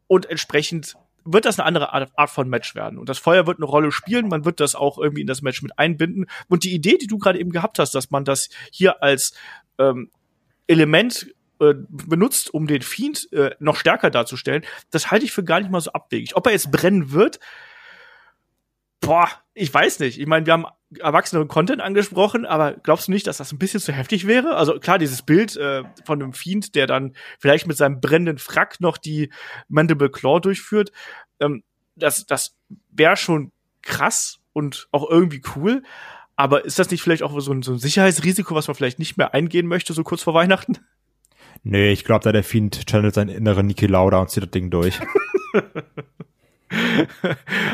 Und entsprechend wird das eine andere Art von Match werden. Und das Feuer wird eine Rolle spielen. Man wird das auch irgendwie in das Match mit einbinden. Und die Idee, die du gerade eben gehabt hast, dass man das hier als ähm, Element äh, benutzt, um den Fiend äh, noch stärker darzustellen, das halte ich für gar nicht mal so abwegig. Ob er jetzt brennen wird, boah, ich weiß nicht. Ich meine, wir haben erwachsenen Content angesprochen, aber glaubst du nicht, dass das ein bisschen zu heftig wäre? Also klar, dieses Bild äh, von einem Fiend, der dann vielleicht mit seinem brennenden Frack noch die Mandible Claw durchführt, ähm, das, das wäre schon krass und auch irgendwie cool. Aber ist das nicht vielleicht auch so ein, so ein Sicherheitsrisiko, was man vielleicht nicht mehr eingehen möchte, so kurz vor Weihnachten? Nee, ich glaube, da der Fiend channelt seinen inneren Niki Lauda und zieht das Ding durch.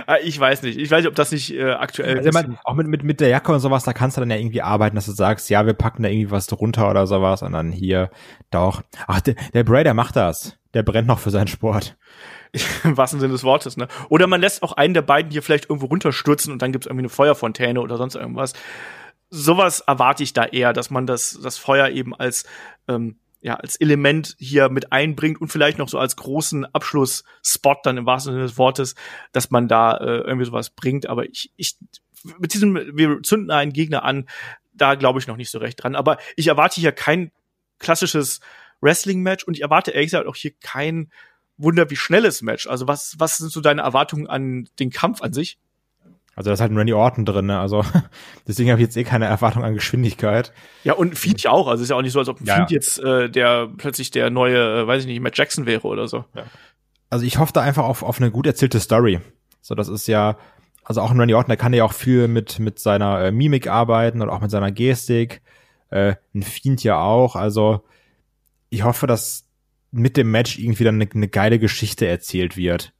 Ah, ich weiß nicht. Ich weiß nicht, ob das nicht äh, aktuell also, man, auch mit, mit, mit der Jacke und sowas, da kannst du dann ja irgendwie arbeiten, dass du sagst, ja, wir packen da irgendwie was drunter oder sowas und dann hier doch. Ach, der, der Bray, der macht das. Der brennt noch für seinen Sport. Im wahrsten Sinne des Wortes, ne? Oder man lässt auch einen der beiden hier vielleicht irgendwo runterstürzen und dann gibt's irgendwie eine Feuerfontäne oder sonst irgendwas. sowas erwarte ich da eher, dass man das, das Feuer eben als, ähm, ja, als Element hier mit einbringt und vielleicht noch so als großen Abschlussspot dann im wahrsten Sinne des Wortes, dass man da äh, irgendwie sowas bringt. Aber ich, ich, mit diesem, wir zünden einen Gegner an, da glaube ich noch nicht so recht dran. Aber ich erwarte hier kein klassisches Wrestling-Match und ich erwarte ehrlich gesagt auch hier kein Wunder wie schnelles Match. Also was, was sind so deine Erwartungen an den Kampf an sich? Also da ist halt ein Randy Orton drin, ne? Also deswegen habe ich jetzt eh keine Erwartung an Geschwindigkeit. Ja, und Feed ja auch. Also ist ja auch nicht so, als ob ein ja, Feed jetzt äh, der plötzlich der neue, äh, weiß ich nicht, Matt Jackson wäre oder so. Ja. Also ich hoffe da einfach auf, auf eine gut erzählte Story. So, das ist ja, also auch ein Randy Orton, der kann ja auch viel mit, mit seiner äh, Mimik arbeiten und auch mit seiner Gestik. Äh, ein Fiend ja auch. Also ich hoffe, dass mit dem Match irgendwie dann eine, eine geile Geschichte erzählt wird.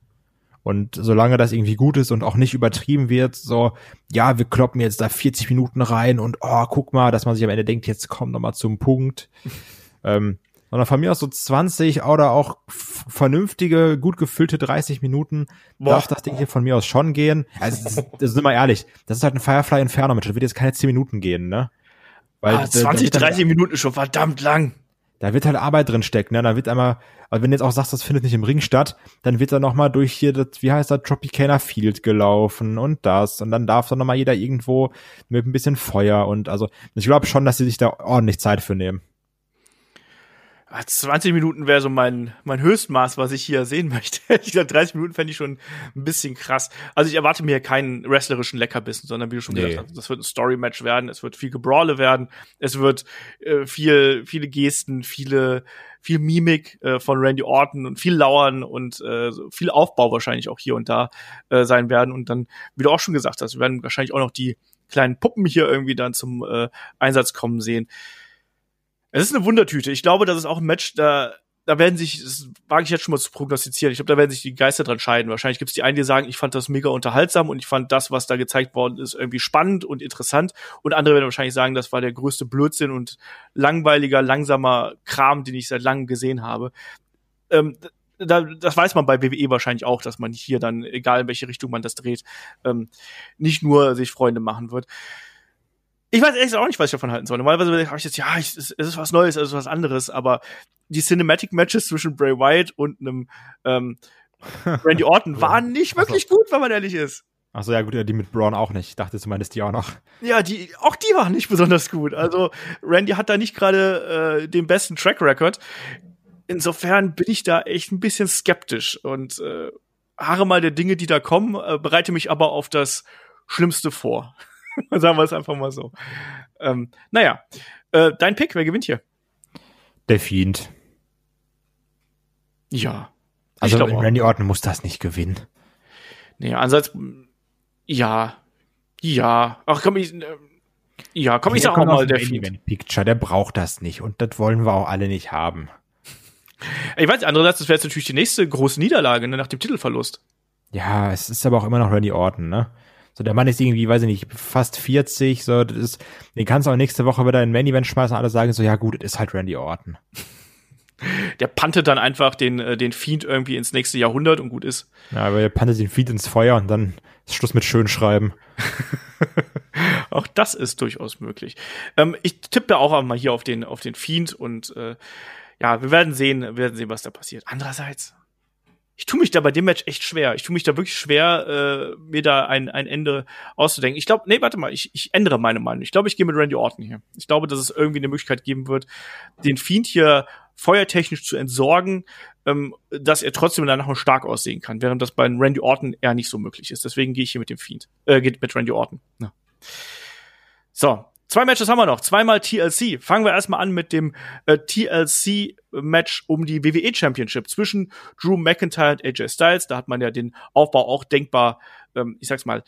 Und solange das irgendwie gut ist und auch nicht übertrieben wird, so, ja, wir kloppen jetzt da 40 Minuten rein und oh, guck mal, dass man sich am Ende denkt, jetzt kommt noch mal zum Punkt. ähm, sondern von mir aus so 20 oder auch vernünftige, gut gefüllte 30 Minuten Boah. darf das Ding hier von mir aus schon gehen. Also, das, das sind wir ehrlich, das ist halt ein Firefly Inferno Match, das wird jetzt keine 10 Minuten gehen, ne? Weil ah, 20, 30 Minuten ist schon verdammt lang da wird halt Arbeit drin stecken, ne? Da wird einmal, also wenn du jetzt auch sagst, das findet nicht im Ring statt, dann wird da nochmal durch hier das, wie heißt das, Tropicana Field gelaufen und das. Und dann darf da nochmal jeder irgendwo mit ein bisschen Feuer und also ich glaube schon, dass sie sich da ordentlich Zeit für nehmen. 20 Minuten wäre so mein, mein Höchstmaß, was ich hier sehen möchte. ich glaube, 30 Minuten fände ich schon ein bisschen krass. Also ich erwarte mir keinen wrestlerischen Leckerbissen, sondern wie du schon nee. gesagt hast, das wird ein Story-Match werden, es wird viel Gebrawle werden, es wird äh, viel, viele Gesten, viele, viel Mimik äh, von Randy Orton und viel Lauern und äh, viel Aufbau wahrscheinlich auch hier und da äh, sein werden. Und dann, wie du auch schon gesagt hast, werden wahrscheinlich auch noch die kleinen Puppen hier irgendwie dann zum äh, Einsatz kommen sehen. Es ist eine Wundertüte. Ich glaube, das ist auch ein Match, da, da werden sich, das wage ich jetzt schon mal zu prognostizieren, ich glaube, da werden sich die Geister dran scheiden. Wahrscheinlich gibt es die einen, die sagen, ich fand das mega unterhaltsam und ich fand das, was da gezeigt worden ist, irgendwie spannend und interessant. Und andere werden wahrscheinlich sagen, das war der größte Blödsinn und langweiliger, langsamer Kram, den ich seit langem gesehen habe. Ähm, da, das weiß man bei WWE wahrscheinlich auch, dass man hier dann, egal in welche Richtung man das dreht, ähm, nicht nur sich Freunde machen wird. Ich weiß ehrlich auch nicht, was ich davon halten soll. Normalerweise habe ich jetzt, ja, ich, es ist was Neues, es ist was anderes, aber die Cinematic Matches zwischen Bray Wyatt und einem ähm, Randy Orton waren nicht wirklich so. gut, wenn man ehrlich ist. Ach so, ja gut, die mit Braun auch nicht. Ich dachte, du meinst die auch noch. Ja, die, auch die waren nicht besonders gut. Also Randy hat da nicht gerade äh, den besten Track Record. Insofern bin ich da echt ein bisschen skeptisch und äh, harre mal der Dinge, die da kommen, äh, bereite mich aber auf das Schlimmste vor. Sagen wir es einfach mal so. Ähm, naja, äh, dein Pick, wer gewinnt hier? Der Fiend. Ja. Also Randy Orton muss das nicht gewinnen. Nee, ansonst, ja, ja. Ach komm, ich, äh, ja, komm, ich sag auch mal, der Fiend. Picture, der braucht das nicht und das wollen wir auch alle nicht haben. Ich weiß, andererseits, das wäre jetzt natürlich die nächste große Niederlage ne, nach dem Titelverlust. Ja, es ist aber auch immer noch Randy Orton, ne? So, der Mann ist irgendwie, weiß ich nicht, fast 40, so, das ist, den kannst du auch nächste Woche wieder in Main Event schmeißen und alle sagen so, ja gut, das ist halt Randy Orton. Der pantet dann einfach den, äh, den Fiend irgendwie ins nächste Jahrhundert und gut ist. Ja, aber er pantet den Fiend ins Feuer und dann ist Schluss mit Schönschreiben. auch das ist durchaus möglich. Ähm, ich tippe auch mal hier auf den, auf den Fiend und äh, ja, wir werden sehen, wir werden sehen, was da passiert. Andererseits, ich tue mich da bei dem Match echt schwer. Ich tue mich da wirklich schwer, äh, mir da ein, ein Ende auszudenken. Ich glaube, nee, warte mal, ich, ich ändere meine Meinung. Ich glaube, ich gehe mit Randy Orton hier. Ich glaube, dass es irgendwie eine Möglichkeit geben wird, den Fiend hier feuertechnisch zu entsorgen, ähm, dass er trotzdem danach noch stark aussehen kann, während das bei Randy Orton eher nicht so möglich ist. Deswegen gehe ich hier mit dem Fiend, äh, geht mit Randy Orton. Ja. So, Zwei Matches haben wir noch. Zweimal TLC. Fangen wir erstmal an mit dem äh, TLC-Match um die WWE Championship zwischen Drew McIntyre und AJ Styles. Da hat man ja den Aufbau auch denkbar, ähm, ich sag's mal,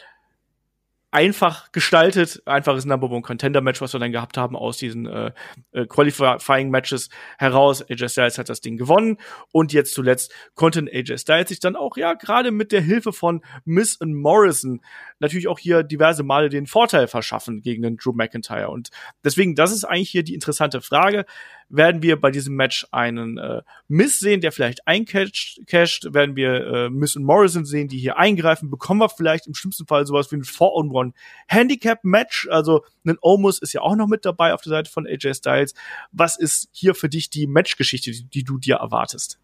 einfach gestaltet, einfaches Number One Contender Match, was wir dann gehabt haben aus diesen äh, äh, Qualifying Matches heraus. AJ Styles hat das Ding gewonnen. Und jetzt zuletzt konnten AJ Styles sich dann auch ja gerade mit der Hilfe von Miss und Morrison natürlich auch hier diverse Male den Vorteil verschaffen gegen den Drew McIntyre. Und deswegen das ist eigentlich hier die interessante Frage werden wir bei diesem Match einen äh, Miss sehen, der vielleicht eincasht, werden wir äh, Miss und Morrison sehen, die hier eingreifen, bekommen wir vielleicht im schlimmsten Fall sowas wie ein 4-on-1 Handicap-Match, also ein Omus ist ja auch noch mit dabei auf der Seite von AJ Styles. Was ist hier für dich die Matchgeschichte, die, die du dir erwartest?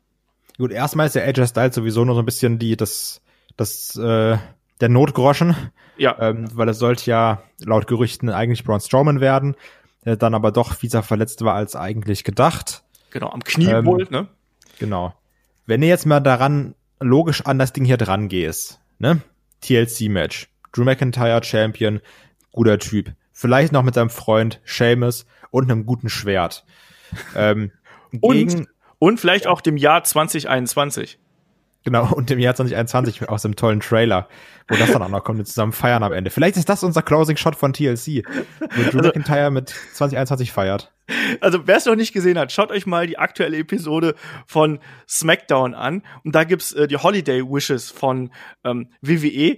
Gut, erstmal ist der AJ Styles sowieso nur so ein bisschen die, das, das, äh, der Notgroschen. Ja. Ähm, weil es sollte ja laut Gerüchten eigentlich Braun Strowman werden, der dann aber doch fieser verletzt war als eigentlich gedacht. Genau, am Knie Ähm, wohl, ne? Genau. Wenn du jetzt mal daran logisch an das Ding hier dran gehst, ne? TLC-Match. Drew McIntyre Champion, guter Typ. Vielleicht noch mit seinem Freund Seamus und einem guten Schwert. Ähm, Und, und vielleicht auch dem Jahr 2021. genau, und im Jahr 2021 aus dem tollen Trailer, wo das dann auch noch kommt, wir zusammen feiern am Ende. Vielleicht ist das unser Closing Shot von TLC, wo Drew Also- McIntyre mit 2021 feiert. Also, wer es noch nicht gesehen hat, schaut euch mal die aktuelle Episode von SmackDown an. Und da gibt's äh, die Holiday Wishes von ähm, WWE,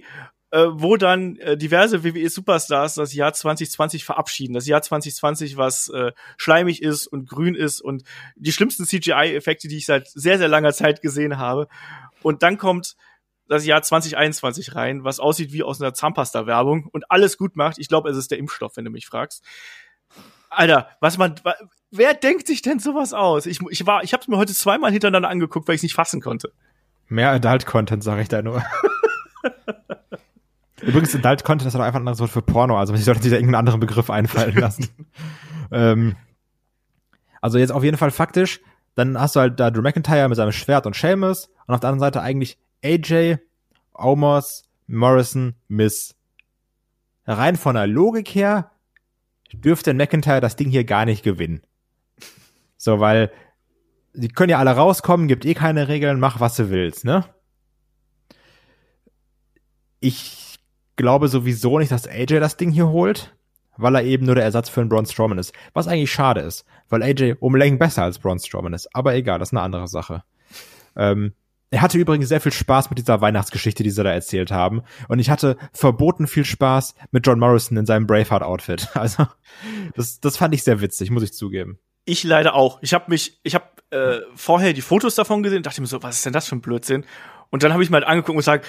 äh, wo dann äh, diverse WWE-Superstars das Jahr 2020 verabschieden. Das Jahr 2020, was äh, schleimig ist und grün ist und die schlimmsten CGI-Effekte, die ich seit sehr, sehr langer Zeit gesehen habe. Und dann kommt das Jahr 2021 rein, was aussieht wie aus einer Zahnpasta-Werbung und alles gut macht. Ich glaube, es ist der Impfstoff, wenn du mich fragst. Alter, was man, wer denkt sich denn sowas aus? Ich, ich war, ich habe es mir heute zweimal hintereinander angeguckt, weil ich es nicht fassen konnte. Mehr Adult-Content, sage ich da nur. Übrigens, Adult-Content ist doch einfach ein anderes Wort für Porno, also ich sollte sich da irgendeinen anderen Begriff einfallen lassen. ähm, also jetzt auf jeden Fall faktisch, dann hast du halt da Drew McIntyre mit seinem Schwert und Seamus und auf der anderen Seite eigentlich AJ, Omos, Morrison, Miss. Rein von der Logik her dürfte McIntyre das Ding hier gar nicht gewinnen. So, weil die können ja alle rauskommen, gibt eh keine Regeln, mach was du willst, ne? Ich glaube sowieso nicht, dass AJ das Ding hier holt, weil er eben nur der Ersatz für einen Braun Strowman ist. Was eigentlich schade ist, weil AJ um Längen besser als Braun Strowman ist. Aber egal, das ist eine andere Sache. Ähm, er hatte übrigens sehr viel Spaß mit dieser Weihnachtsgeschichte, die sie da erzählt haben. Und ich hatte verboten viel Spaß mit John Morrison in seinem Braveheart-Outfit. Also, das, das fand ich sehr witzig, muss ich zugeben. Ich leider auch. Ich habe mich, ich habe äh, vorher die Fotos davon gesehen, dachte mir so, was ist denn das für ein Blödsinn? Und dann habe ich mir halt angeguckt und gesagt,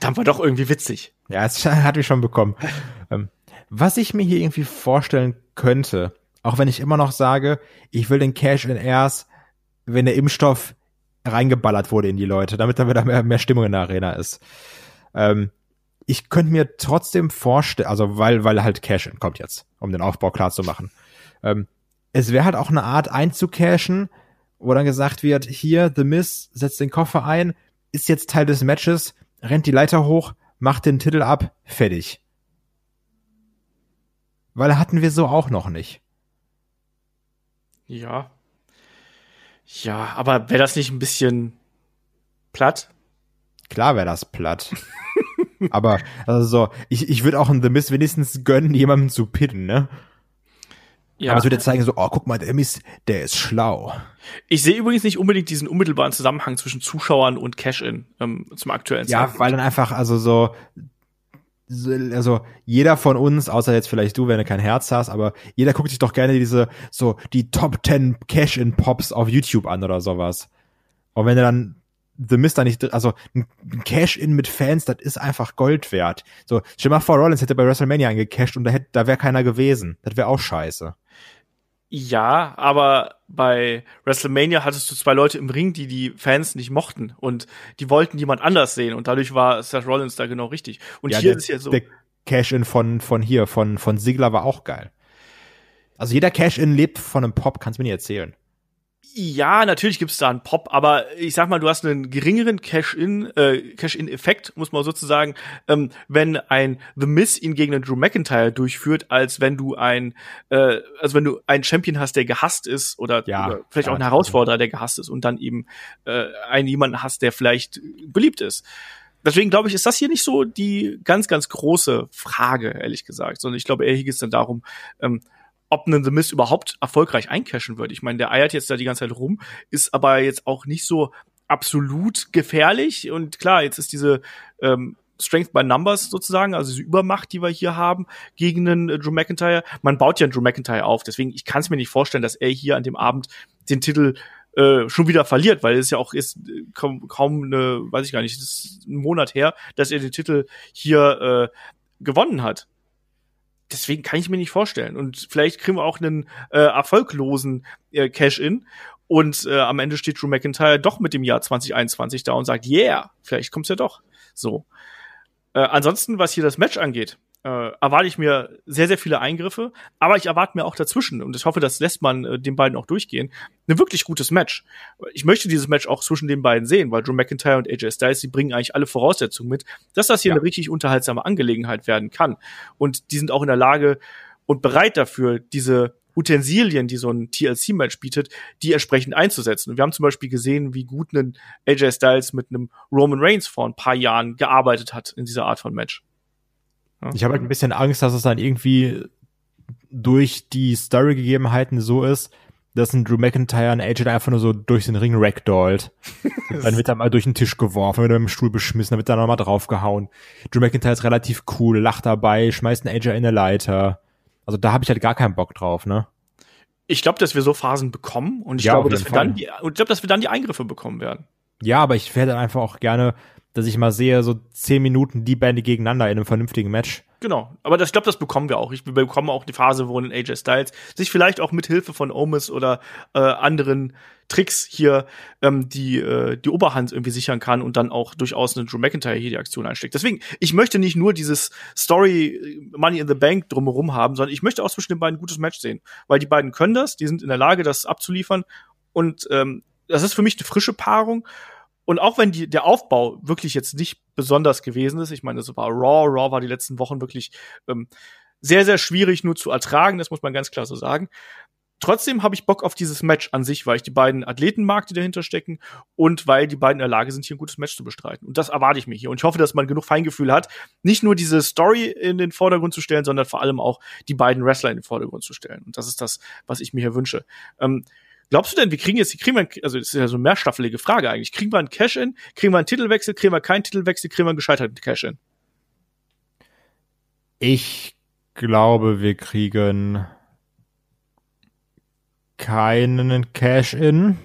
dann war doch irgendwie witzig. Ja, es hat mich schon bekommen. ähm, was ich mir hier irgendwie vorstellen könnte, auch wenn ich immer noch sage, ich will den Cash in erst, wenn der Impfstoff reingeballert wurde in die Leute, damit dann wieder mehr, mehr Stimmung in der Arena ist. Ähm, ich könnte mir trotzdem vorstellen, also weil, weil halt Cash in kommt jetzt, um den Aufbau klar zu machen. Ähm, es wäre halt auch eine Art einzucashen, wo dann gesagt wird, hier, The Miz setzt den Koffer ein, ist jetzt Teil des Matches, rennt die Leiter hoch, macht den Titel ab, fertig. Weil hatten wir so auch noch nicht. Ja. Ja, aber wäre das nicht ein bisschen platt? Klar wäre das platt. Aber also so, ich, ich würde auch in The Miz wenigstens gönnen, jemandem zu pinnen, ne? Ja. Aber es würde zeigen so, oh, guck mal, der Miz, der ist schlau. ich sehe übrigens nicht unbedingt diesen unmittelbaren Zusammenhang zwischen Zuschauern und Cash-In ähm, zum aktuellen Ja, weil dann einfach, also so, so, also jeder von uns, außer jetzt vielleicht du, wenn du kein Herz hast, aber jeder guckt sich doch gerne diese, so, die Top 10 Cash-In-Pops auf YouTube an oder sowas. Und wenn du dann The Mist da nicht, also ein Cash-In mit Fans, das ist einfach Gold wert. So, stell mal vor, Rollins hätte bei WrestleMania eingecashed und da hätte, da wäre keiner gewesen. Das wäre auch scheiße. Ja, aber bei WrestleMania hattest du zwei Leute im Ring, die die Fans nicht mochten und die wollten jemand anders sehen und dadurch war Seth Rollins da genau richtig. Und hier der, ist es ja so. der Cash-In von, von hier, von, von Sigler war auch geil. Also jeder Cash-In lebt von einem Pop, kannst du mir nicht erzählen. Ja, natürlich gibt's da einen Pop, aber ich sag mal, du hast einen geringeren Cash-in, äh, Cash-in-Effekt, muss man sozusagen, ähm, wenn ein The Miz ihn gegen einen Drew McIntyre durchführt, als wenn du ein, äh, also wenn du einen Champion hast, der gehasst ist oder, Ja, oder vielleicht ja, auch einen Herausforderer, der gehasst ist und dann eben äh, einen jemanden hast, der vielleicht beliebt ist. Deswegen glaube ich, ist das hier nicht so die ganz, ganz große Frage, ehrlich gesagt, sondern ich glaube, eher hier geht es dann darum, ähm, ob ein The Mist überhaupt erfolgreich eincashen würde. Ich meine, der eiert jetzt da die ganze Zeit rum, ist aber jetzt auch nicht so absolut gefährlich. Und klar, jetzt ist diese ähm, Strength by Numbers sozusagen, also diese Übermacht, die wir hier haben gegen einen äh, Drew McIntyre. Man baut ja einen Drew McIntyre auf, deswegen ich kann es mir nicht vorstellen, dass er hier an dem Abend den Titel äh, schon wieder verliert, weil es ja auch ist äh, kaum, kaum eine, weiß ich gar nicht, ist ein Monat her, dass er den Titel hier äh, gewonnen hat. Deswegen kann ich mir nicht vorstellen. Und vielleicht kriegen wir auch einen äh, erfolglosen äh, Cash-In und äh, am Ende steht Drew McIntyre doch mit dem Jahr 2021 da und sagt, yeah, vielleicht kommt's ja doch. So. Äh, ansonsten, was hier das Match angeht, äh, erwarte ich mir sehr, sehr viele Eingriffe, aber ich erwarte mir auch dazwischen, und ich hoffe, das lässt man äh, den beiden auch durchgehen, ein wirklich gutes Match. Ich möchte dieses Match auch zwischen den beiden sehen, weil Drew McIntyre und AJ Styles, die bringen eigentlich alle Voraussetzungen mit, dass das hier ja. eine richtig unterhaltsame Angelegenheit werden kann. Und die sind auch in der Lage und bereit dafür, diese Utensilien, die so ein TLC-Match bietet, die entsprechend einzusetzen. Und wir haben zum Beispiel gesehen, wie gut ein AJ Styles mit einem Roman Reigns vor ein paar Jahren gearbeitet hat in dieser Art von Match. Ja. Ich habe halt ein bisschen Angst, dass es dann irgendwie durch die Story-Gegebenheiten so ist, dass ein Drew McIntyre ein AJ einfach nur so durch den Ring ragdollt. dann wird er mal durch den Tisch geworfen, wird er mit dem Stuhl beschmissen, dann wird er nochmal draufgehauen. Drew McIntyre ist relativ cool, lacht dabei, schmeißt einen AJ in eine Leiter. Also da habe ich halt gar keinen Bock drauf, ne? Ich glaube, dass wir so Phasen bekommen und ich ja, glaube, dass wir dann die, ich glaube, dass wir dann die Eingriffe bekommen werden. Ja, aber ich werde einfach auch gerne, dass ich mal sehe, so zehn Minuten die Bände gegeneinander in einem vernünftigen Match. Genau, aber das, ich glaube, das bekommen wir auch. Ich, wir bekommen auch die Phase, wo ein AJ Styles sich vielleicht auch mit Hilfe von Omis oder äh, anderen Tricks hier ähm, die, äh, die Oberhand irgendwie sichern kann und dann auch durchaus eine Drew McIntyre hier die Aktion einsteckt. Deswegen, ich möchte nicht nur dieses Story äh, Money in the Bank drumherum haben, sondern ich möchte auch zwischen den beiden ein gutes Match sehen. Weil die beiden können das, die sind in der Lage, das abzuliefern. Und ähm, das ist für mich eine frische Paarung. Und auch wenn die, der Aufbau wirklich jetzt nicht besonders gewesen ist, ich meine, das war Raw, Raw war die letzten Wochen wirklich ähm, sehr, sehr schwierig nur zu ertragen, das muss man ganz klar so sagen. Trotzdem habe ich Bock auf dieses Match an sich, weil ich die beiden Athleten mag, die dahinter stecken und weil die beiden in der Lage sind, hier ein gutes Match zu bestreiten. Und das erwarte ich mir hier. Und ich hoffe, dass man genug Feingefühl hat, nicht nur diese Story in den Vordergrund zu stellen, sondern vor allem auch die beiden Wrestler in den Vordergrund zu stellen. Und das ist das, was ich mir hier wünsche. Ähm, glaubst du denn, wir kriegen jetzt, kriegen wir, also das ist ja so eine mehrstaffelige Frage eigentlich. Kriegen wir einen Cash-In? Kriegen wir einen Titelwechsel? Kriegen wir keinen Titelwechsel? Kriegen wir einen gescheiterten Cash-In? Ich glaube, wir kriegen keinen Cash-In.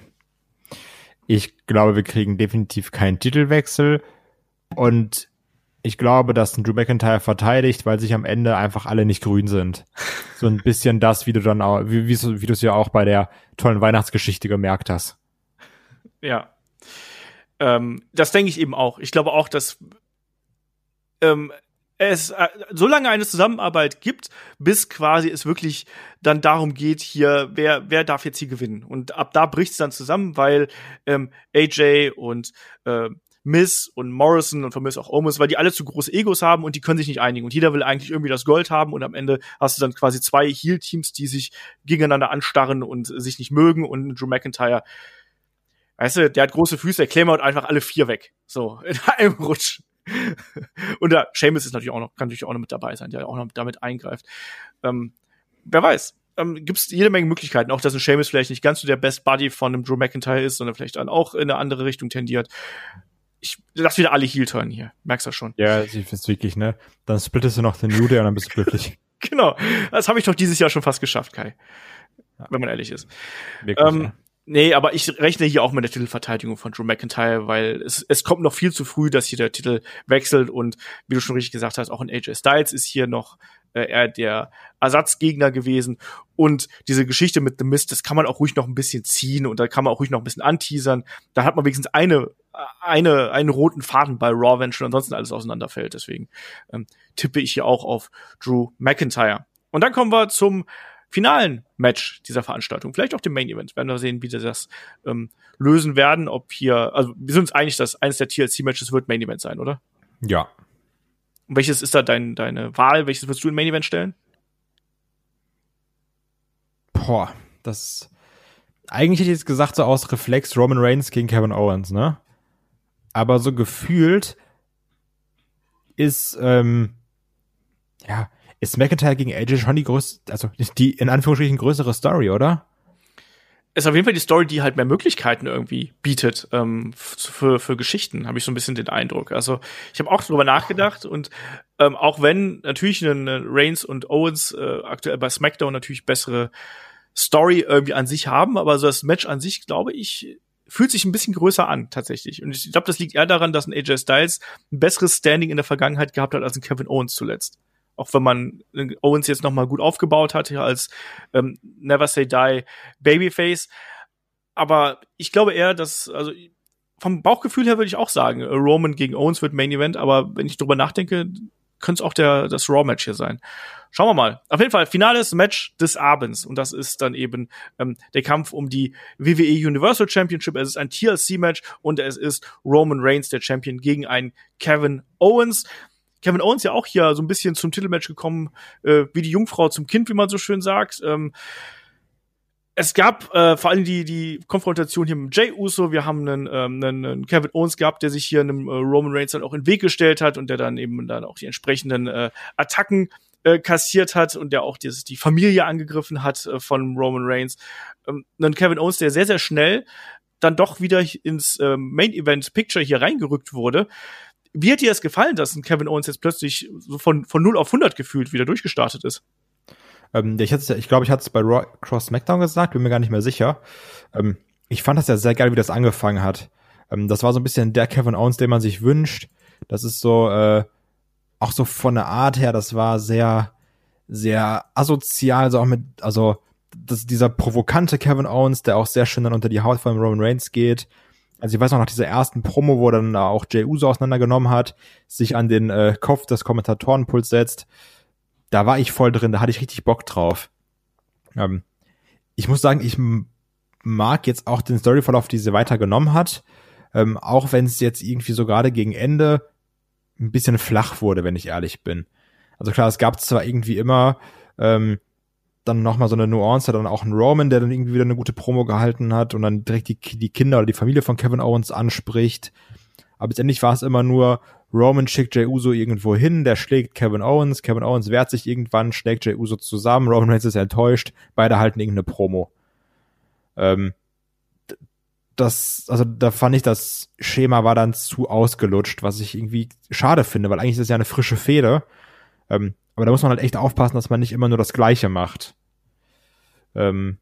Ich glaube, wir kriegen definitiv keinen Titelwechsel. Und ich glaube, dass ein Drew McIntyre verteidigt, weil sich am Ende einfach alle nicht grün sind. So ein bisschen das, wie du dann auch, wie, wie, wie du es ja auch bei der tollen Weihnachtsgeschichte gemerkt hast. Ja. Ähm, das denke ich eben auch. Ich glaube auch, dass ähm, es äh, so lange eine Zusammenarbeit gibt, bis quasi es wirklich dann darum geht, hier, wer, wer darf jetzt hier gewinnen. Und ab da bricht es dann zusammen, weil ähm, AJ und äh, Miss und Morrison und von Miss auch Omus, weil die alle zu große Egos haben und die können sich nicht einigen. Und jeder will eigentlich irgendwie das Gold haben und am Ende hast du dann quasi zwei Heal-Teams, die sich gegeneinander anstarren und sich nicht mögen und Drew McIntyre, weißt du, der hat große Füße, der klemmert einfach alle vier weg. So, in einem Rutsch. und der Seamus ist natürlich auch noch, kann natürlich auch noch mit dabei sein, der auch noch damit eingreift. Ähm, wer weiß. Ähm, Gibt es jede Menge Möglichkeiten, auch dass ein Seamus vielleicht nicht ganz so der Best Buddy von einem Drew McIntyre ist, sondern vielleicht dann auch in eine andere Richtung tendiert. Ich lass wieder alle Heel turn hier, merkst du schon. Ja, ich find's wirklich, ne? Dann splittest du noch den New Day und dann bist du glücklich. genau, das habe ich doch dieses Jahr schon fast geschafft, Kai. Ja. Wenn man ehrlich ist. Wirklich, ähm, ja. Nee, aber ich rechne hier auch mit der Titelverteidigung von Drew McIntyre, weil es, es kommt noch viel zu früh, dass hier der Titel wechselt und wie du schon richtig gesagt hast, auch in AJ Styles ist hier noch äh, der Ersatzgegner gewesen und diese Geschichte mit The Mist, das kann man auch ruhig noch ein bisschen ziehen und da kann man auch ruhig noch ein bisschen anteasern. Da hat man wenigstens eine eine einen roten Faden bei Raw, wenn schon ansonsten alles auseinanderfällt. Deswegen ähm, tippe ich hier auch auf Drew McIntyre. Und dann kommen wir zum finalen Match dieser Veranstaltung, vielleicht auch dem Main Event. Werden wir sehen, wie sie das ähm, lösen werden. Ob hier, also wir sind uns einig, dass eines der TLC-Matches wird Main Event sein, oder? Ja. Und welches ist da dein, deine Wahl? Welches würdest du in Main Event stellen? Boah, das. Eigentlich hätte ich jetzt gesagt, so aus Reflex Roman Reigns gegen Kevin Owens, ne? Aber so gefühlt ist, ähm, ja, ist McIntyre gegen AJ schon die größte, also die in Anführungsstrichen größere Story, oder? Ist auf jeden Fall die Story, die halt mehr Möglichkeiten irgendwie bietet ähm, für, für Geschichten, habe ich so ein bisschen den Eindruck. Also ich habe auch drüber nachgedacht und ähm, auch wenn natürlich eine Reigns und Owens äh, aktuell bei SmackDown natürlich bessere Story irgendwie an sich haben, aber so das Match an sich, glaube ich, fühlt sich ein bisschen größer an tatsächlich. Und ich glaube, das liegt eher daran, dass ein AJ Styles ein besseres Standing in der Vergangenheit gehabt hat als ein Kevin Owens zuletzt auch wenn man Owens jetzt noch mal gut aufgebaut hat, ja, als ähm, Never Say Die Babyface. Aber ich glaube eher, dass, also vom Bauchgefühl her würde ich auch sagen, Roman gegen Owens wird Main Event, aber wenn ich drüber nachdenke, könnte es auch der, das Raw-Match hier sein. Schauen wir mal. Auf jeden Fall, finales Match des Abends. Und das ist dann eben ähm, der Kampf um die WWE Universal Championship. Es ist ein TLC-Match und es ist Roman Reigns, der Champion, gegen einen Kevin Owens. Kevin Owens ja auch hier so ein bisschen zum Titelmatch gekommen, äh, wie die Jungfrau zum Kind, wie man so schön sagt. Ähm, es gab äh, vor allem die, die Konfrontation hier mit Jay Uso. Wir haben einen, ähm, einen, einen Kevin Owens gehabt, der sich hier einem äh, Roman Reigns dann auch in den Weg gestellt hat und der dann eben dann auch die entsprechenden äh, Attacken äh, kassiert hat und der auch dieses, die Familie angegriffen hat äh, von Roman Reigns. Ähm, dann Kevin Owens, der sehr, sehr schnell dann doch wieder ins äh, Main Event Picture hier reingerückt wurde. Wie hat dir das gefallen, dass ein Kevin Owens jetzt plötzlich so von, von 0 auf 100 gefühlt wieder durchgestartet ist? Ähm, ich glaube, ich, glaub, ich hatte es bei Raw Cross SmackDown gesagt, bin mir gar nicht mehr sicher. Ähm, ich fand das ja sehr geil, wie das angefangen hat. Ähm, das war so ein bisschen der Kevin Owens, den man sich wünscht. Das ist so, äh, auch so von der Art her, das war sehr, sehr asozial, so auch mit, also, das, dieser provokante Kevin Owens, der auch sehr schön dann unter die Haut von Roman Reigns geht. Also ich weiß noch nach dieser ersten Promo, wo dann auch Jay Uso auseinandergenommen hat, sich an den äh, Kopf des Kommentatorenpuls setzt. Da war ich voll drin, da hatte ich richtig Bock drauf. Ähm, ich muss sagen, ich mag jetzt auch den Storyverlauf, die sie weitergenommen hat. Ähm, auch wenn es jetzt irgendwie so gerade gegen Ende ein bisschen flach wurde, wenn ich ehrlich bin. Also klar, es gab zwar irgendwie immer ähm, dann nochmal so eine Nuance, dann auch ein Roman, der dann irgendwie wieder eine gute Promo gehalten hat und dann direkt die, die Kinder oder die Familie von Kevin Owens anspricht. Aber letztendlich war es immer nur, Roman schickt Jey Uso irgendwo hin, der schlägt Kevin Owens, Kevin Owens wehrt sich irgendwann, schlägt Jey Uso zusammen, Roman Reigns ist enttäuscht, beide halten irgendeine Promo. Ähm, das, also da fand ich, das Schema war dann zu ausgelutscht, was ich irgendwie schade finde, weil eigentlich ist es ja eine frische Fehde. Ähm, aber da muss man halt echt aufpassen, dass man nicht immer nur das Gleiche macht. Ähm,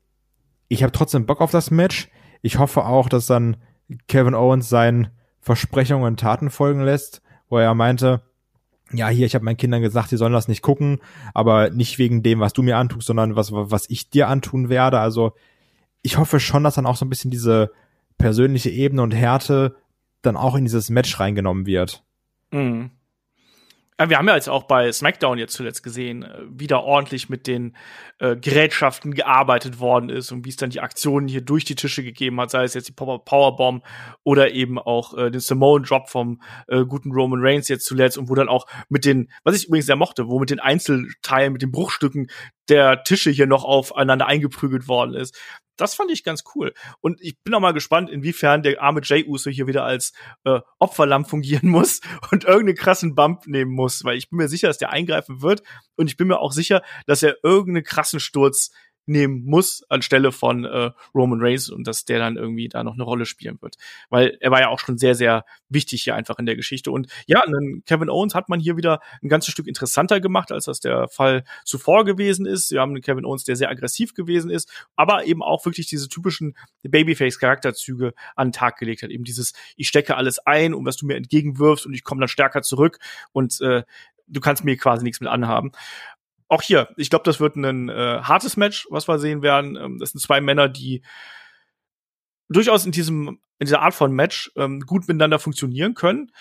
ich habe trotzdem Bock auf das Match. Ich hoffe auch, dass dann Kevin Owens seinen Versprechungen Taten folgen lässt, wo er meinte, ja, hier, ich habe meinen Kindern gesagt, die sollen das nicht gucken, aber nicht wegen dem, was du mir antust, sondern was, was ich dir antun werde. Also ich hoffe schon, dass dann auch so ein bisschen diese persönliche Ebene und Härte dann auch in dieses Match reingenommen wird. Mhm. Ja, wir haben ja jetzt auch bei SmackDown jetzt zuletzt gesehen, äh, wie da ordentlich mit den äh, Gerätschaften gearbeitet worden ist und wie es dann die Aktionen hier durch die Tische gegeben hat, sei es jetzt die Powerbomb oder eben auch äh, den Simone Drop vom äh, guten Roman Reigns jetzt zuletzt und wo dann auch mit den, was ich übrigens sehr mochte, wo mit den Einzelteilen, mit den Bruchstücken der Tische hier noch aufeinander eingeprügelt worden ist. Das fand ich ganz cool. Und ich bin auch mal gespannt, inwiefern der arme Jay Uso hier wieder als äh, Opferlamm fungieren muss und irgendeinen krassen Bump nehmen muss, weil ich bin mir sicher, dass der eingreifen wird und ich bin mir auch sicher, dass er irgendeinen krassen Sturz nehmen muss anstelle von äh, Roman Reigns und dass der dann irgendwie da noch eine Rolle spielen wird. Weil er war ja auch schon sehr, sehr wichtig hier einfach in der Geschichte. Und ja, einen Kevin Owens hat man hier wieder ein ganzes Stück interessanter gemacht, als das der Fall zuvor gewesen ist. Wir haben einen Kevin Owens, der sehr aggressiv gewesen ist, aber eben auch wirklich diese typischen Babyface-Charakterzüge an den Tag gelegt hat. Eben dieses, ich stecke alles ein und was du mir entgegenwirfst und ich komme dann stärker zurück und äh, du kannst mir quasi nichts mit anhaben auch hier, ich glaube, das wird ein äh, hartes Match, was wir sehen werden. Ähm, das sind zwei Männer, die durchaus in diesem in dieser Art von Match ähm, gut miteinander funktionieren können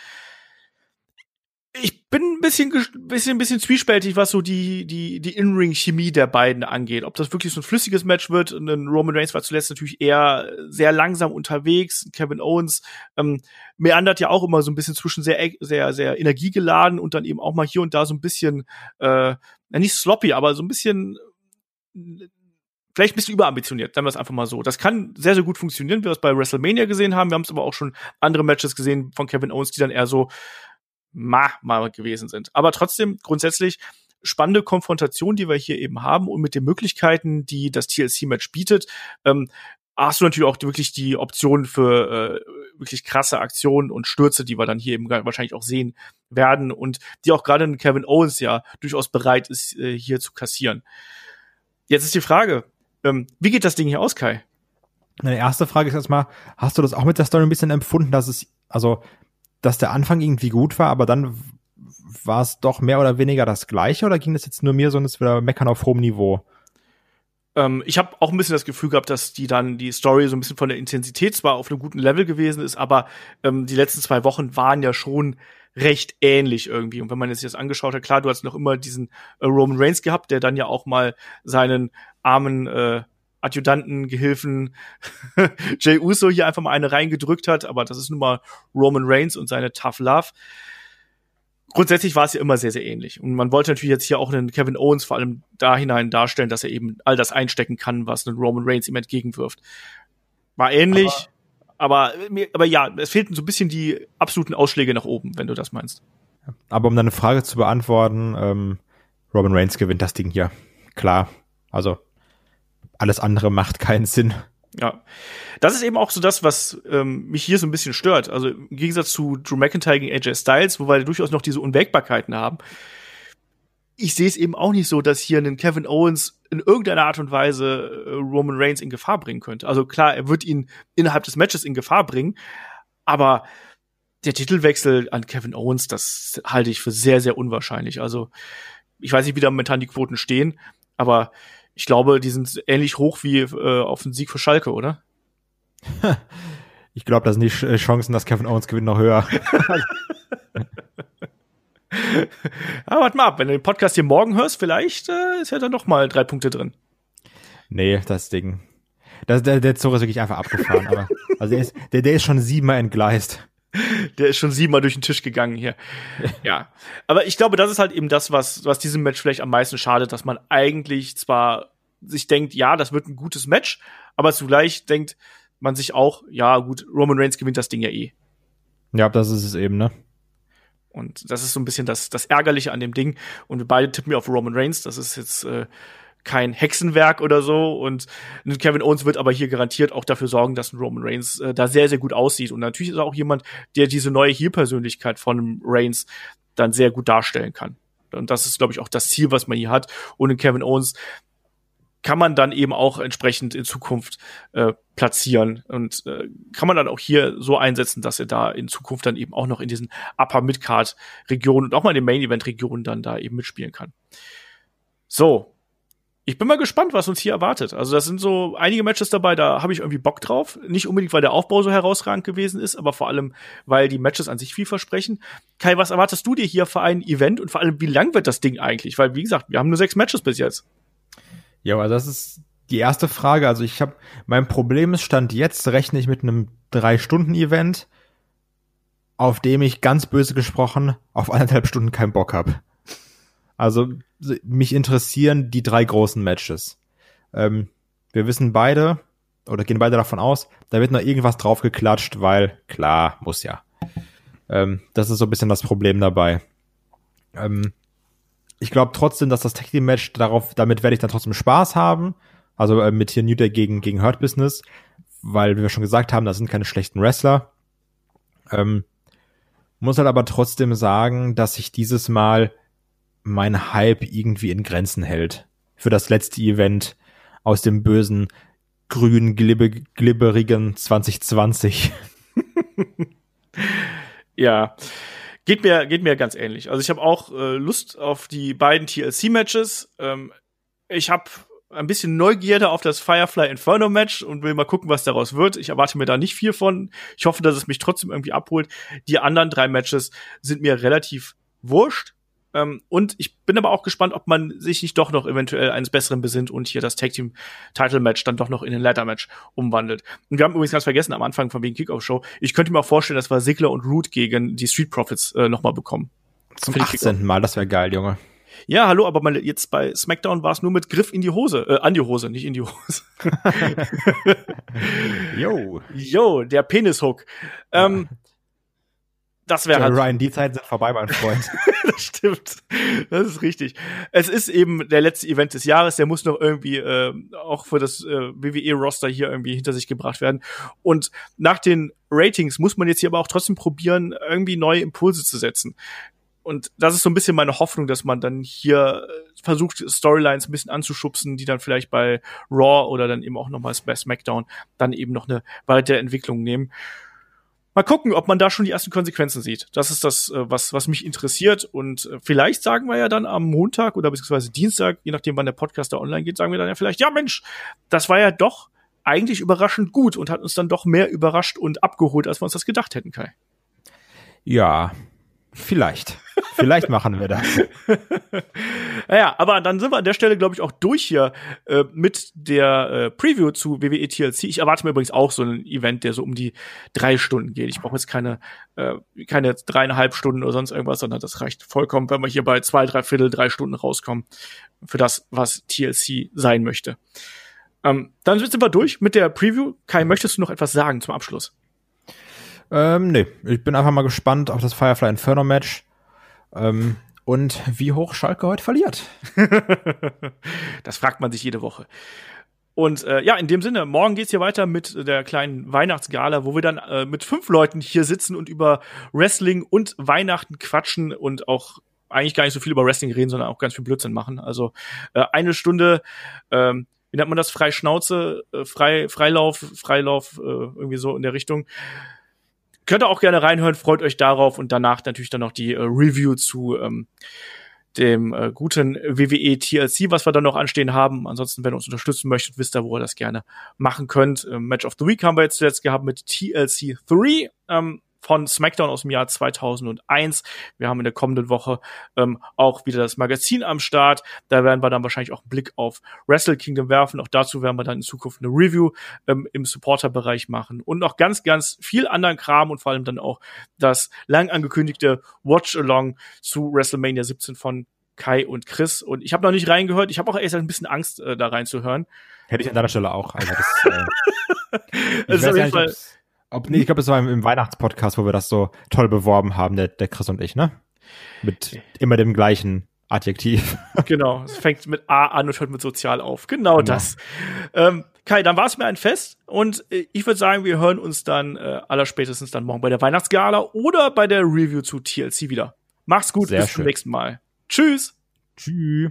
ich bin ein bisschen, bisschen, ein bisschen zwiespältig, was so die, die, die In-Ring-Chemie der beiden angeht. Ob das wirklich so ein flüssiges Match wird. Und Roman Reigns war zuletzt natürlich eher sehr langsam unterwegs. Kevin Owens ähm, meandert ja auch immer so ein bisschen zwischen sehr, sehr, sehr energiegeladen und dann eben auch mal hier und da so ein bisschen, äh, nicht sloppy, aber so ein bisschen vielleicht ein bisschen überambitioniert, sagen wir es einfach mal so. Das kann sehr, sehr gut funktionieren, wie wir es bei WrestleMania gesehen haben. Wir haben es aber auch schon andere Matches gesehen von Kevin Owens, die dann eher so ma mal gewesen sind. Aber trotzdem grundsätzlich spannende Konfrontation, die wir hier eben haben und mit den Möglichkeiten, die das TLC-Match bietet. Ähm, hast du natürlich auch wirklich die Option für äh, wirklich krasse Aktionen und Stürze, die wir dann hier eben wahrscheinlich auch sehen werden und die auch gerade Kevin Owens ja durchaus bereit ist, äh, hier zu kassieren. Jetzt ist die Frage, ähm, wie geht das Ding hier aus, Kai? Meine erste Frage ist erstmal, hast du das auch mit der Story ein bisschen empfunden, dass es, also, dass der Anfang irgendwie gut war, aber dann war es doch mehr oder weniger das Gleiche oder ging das jetzt nur mir so, es wieder meckern auf hohem Niveau? Ähm, ich habe auch ein bisschen das Gefühl gehabt, dass die dann die Story so ein bisschen von der Intensität zwar auf einem guten Level gewesen ist, aber ähm, die letzten zwei Wochen waren ja schon recht ähnlich irgendwie. Und wenn man jetzt das angeschaut hat, klar, du hast noch immer diesen äh, Roman Reigns gehabt, der dann ja auch mal seinen armen äh, Adjutanten, Gehilfen Jay Uso hier einfach mal eine reingedrückt hat, aber das ist nun mal Roman Reigns und seine Tough Love grundsätzlich war es ja immer sehr, sehr ähnlich. Und man wollte natürlich jetzt hier auch einen Kevin Owens vor allem da hinein darstellen, dass er eben all das einstecken kann, was ein Roman Reigns ihm entgegenwirft. War ähnlich, aber, aber, aber ja, es fehlten so ein bisschen die absoluten Ausschläge nach oben, wenn du das meinst. Aber um deine Frage zu beantworten, ähm, Roman Reigns gewinnt das Ding hier. Klar. Also alles andere macht keinen Sinn. Ja, das ist eben auch so das, was ähm, mich hier so ein bisschen stört. Also im Gegensatz zu Drew McIntyre gegen AJ Styles, wo wir durchaus noch diese Unwägbarkeiten haben. Ich sehe es eben auch nicht so, dass hier ein Kevin Owens in irgendeiner Art und Weise äh, Roman Reigns in Gefahr bringen könnte. Also klar, er wird ihn innerhalb des Matches in Gefahr bringen, aber der Titelwechsel an Kevin Owens, das halte ich für sehr, sehr unwahrscheinlich. Also ich weiß nicht, wie da momentan die Quoten stehen, aber ich glaube, die sind ähnlich hoch wie äh, auf den Sieg für Schalke, oder? Ich glaube, da sind die äh, Chancen, dass Kevin Owens gewinnt, noch höher. ja, warte mal ab, wenn du den Podcast hier morgen hörst, vielleicht äh, ist ja dann noch mal drei Punkte drin. Nee, das Ding. Das, der, der Zug ist wirklich einfach abgefahren. aber, also der ist, der, der ist schon siebenmal entgleist. Der ist schon siebenmal durch den Tisch gegangen hier. ja. Aber ich glaube, das ist halt eben das, was, was diesem Match vielleicht am meisten schadet, dass man eigentlich zwar sich denkt, ja, das wird ein gutes Match, aber zugleich denkt man sich auch, ja, gut, Roman Reigns gewinnt das Ding ja eh. Ja, das ist es eben, ne? Und das ist so ein bisschen das, das Ärgerliche an dem Ding. Und wir beide tippen ja auf Roman Reigns. Das ist jetzt äh, kein Hexenwerk oder so. Und Kevin Owens wird aber hier garantiert auch dafür sorgen, dass ein Roman Reigns äh, da sehr, sehr gut aussieht. Und natürlich ist er auch jemand, der diese neue Heel-Persönlichkeit von Reigns dann sehr gut darstellen kann. Und das ist, glaube ich, auch das Ziel, was man hier hat. Und Kevin Owens kann man dann eben auch entsprechend in Zukunft äh, platzieren und äh, kann man dann auch hier so einsetzen, dass er da in Zukunft dann eben auch noch in diesen Upper Midcard Regionen und auch mal in den Main Event Regionen dann da eben mitspielen kann. So, ich bin mal gespannt, was uns hier erwartet. Also das sind so einige Matches dabei, da habe ich irgendwie Bock drauf. Nicht unbedingt, weil der Aufbau so herausragend gewesen ist, aber vor allem, weil die Matches an sich viel versprechen. Kai, was erwartest du dir hier für ein Event und vor allem, wie lang wird das Ding eigentlich? Weil, wie gesagt, wir haben nur sechs Matches bis jetzt. Ja, aber das ist die erste Frage. Also ich habe, mein Problem ist, Stand jetzt rechne ich mit einem Drei-Stunden-Event, auf dem ich ganz böse gesprochen auf anderthalb Stunden keinen Bock habe. Also mich interessieren die drei großen Matches. Ähm, wir wissen beide oder gehen beide davon aus, da wird noch irgendwas draufgeklatscht, weil klar, muss ja. Ähm, das ist so ein bisschen das Problem dabei. Ähm, ich glaube trotzdem, dass das Tag Team Match darauf, damit werde ich dann trotzdem Spaß haben. Also äh, mit hier New Day gegen gegen Hurt Business, weil wie wir schon gesagt haben, das sind keine schlechten Wrestler. Ähm, muss halt aber trotzdem sagen, dass ich dieses Mal mein Hype irgendwie in Grenzen hält. Für das letzte Event aus dem bösen, grün, glibbe, glibberigen 2020. ja. Geht mir, geht mir ganz ähnlich. Also ich habe auch äh, Lust auf die beiden TLC-Matches. Ähm, ich habe ein bisschen Neugierde auf das Firefly Inferno Match und will mal gucken, was daraus wird. Ich erwarte mir da nicht viel von. Ich hoffe, dass es mich trotzdem irgendwie abholt. Die anderen drei Matches sind mir relativ wurscht. Ähm, und ich bin aber auch gespannt, ob man sich nicht doch noch eventuell eines Besseren besinnt und hier das Tag Team Title Match dann doch noch in ein Ladder Match umwandelt. Und wir haben übrigens ganz vergessen am Anfang von wegen Kickoff Show. Ich könnte mir auch vorstellen, dass wir Sigler und Root gegen die Street Profits äh, nochmal bekommen. Zum 18. Mal, das wäre geil, Junge. Ja, hallo, aber mal jetzt bei SmackDown war es nur mit Griff in die Hose, äh, an die Hose, nicht in die Hose. Yo. Yo, der Penishook. Ähm, das wäre halt Ryan, die Zeiten sind vorbei, mein Freund. das stimmt. Das ist richtig. Es ist eben der letzte Event des Jahres, der muss noch irgendwie äh, auch für das äh, WWE-Roster hier irgendwie hinter sich gebracht werden. Und nach den Ratings muss man jetzt hier aber auch trotzdem probieren, irgendwie neue Impulse zu setzen. Und das ist so ein bisschen meine Hoffnung, dass man dann hier äh, versucht, Storylines ein bisschen anzuschubsen, die dann vielleicht bei Raw oder dann eben auch nochmal bei SmackDown dann eben noch eine weitere Entwicklung nehmen. Mal gucken, ob man da schon die ersten Konsequenzen sieht. Das ist das, äh, was, was mich interessiert. Und äh, vielleicht sagen wir ja dann am Montag oder beziehungsweise Dienstag, je nachdem, wann der Podcast da online geht, sagen wir dann ja vielleicht, ja Mensch, das war ja doch eigentlich überraschend gut und hat uns dann doch mehr überrascht und abgeholt, als wir uns das gedacht hätten, Kai. Ja, Vielleicht. Vielleicht machen wir das. naja, aber dann sind wir an der Stelle, glaube ich, auch durch hier äh, mit der äh, Preview zu WWE TLC. Ich erwarte mir übrigens auch so ein Event, der so um die drei Stunden geht. Ich brauche jetzt keine, äh, keine dreieinhalb Stunden oder sonst irgendwas, sondern das reicht vollkommen, wenn wir hier bei zwei, drei Viertel, drei Stunden rauskommen für das, was TLC sein möchte. Ähm, dann sind wir durch mit der Preview. Kai, möchtest du noch etwas sagen zum Abschluss? Ähm, nee, ich bin einfach mal gespannt auf das Firefly Inferno Match. Ähm, und wie hoch Schalke heute verliert. das fragt man sich jede Woche. Und äh, ja, in dem Sinne, morgen geht's hier weiter mit der kleinen Weihnachtsgala, wo wir dann äh, mit fünf Leuten hier sitzen und über Wrestling und Weihnachten quatschen und auch eigentlich gar nicht so viel über Wrestling reden, sondern auch ganz viel Blödsinn machen. Also äh, eine Stunde, ähm, wie nennt man das, frei Schnauze, äh, frei, Freilauf, Freilauf, äh, irgendwie so in der Richtung. Könnt ihr auch gerne reinhören, freut euch darauf und danach natürlich dann noch die äh, Review zu ähm, dem äh, guten WWE TLC, was wir dann noch anstehen haben. Ansonsten, wenn ihr uns unterstützen möchtet, wisst ihr, wo ihr das gerne machen könnt. Ähm, Match of the Week haben wir jetzt zuletzt gehabt mit TLC 3. Ähm, von SmackDown aus dem Jahr 2001. Wir haben in der kommenden Woche ähm, auch wieder das Magazin am Start. Da werden wir dann wahrscheinlich auch einen Blick auf Wrestle Kingdom werfen. Auch dazu werden wir dann in Zukunft eine Review ähm, im Supporter-Bereich machen und noch ganz, ganz viel anderen Kram und vor allem dann auch das lang angekündigte Watch-Along zu WrestleMania 17 von Kai und Chris. Und ich habe noch nicht reingehört. Ich habe auch erst ein bisschen Angst, äh, da reinzuhören. Hätte ich an deiner Stelle auch. Also das, äh, das ist auf jeden Fall ob, nee, ich glaube, es war im, im Weihnachtspodcast, wo wir das so toll beworben haben, der, der Chris und ich, ne? Mit immer dem gleichen Adjektiv. Genau, es fängt mit A an und hört mit sozial auf. Genau, genau. das. Ähm, Kai, dann war es mir ein Fest und äh, ich würde sagen, wir hören uns dann äh, allerspätestens dann morgen bei der Weihnachtsgala oder bei der Review zu TLC wieder. Mach's gut, Sehr bis schön. zum nächsten Mal. Tschüss. Tschüss.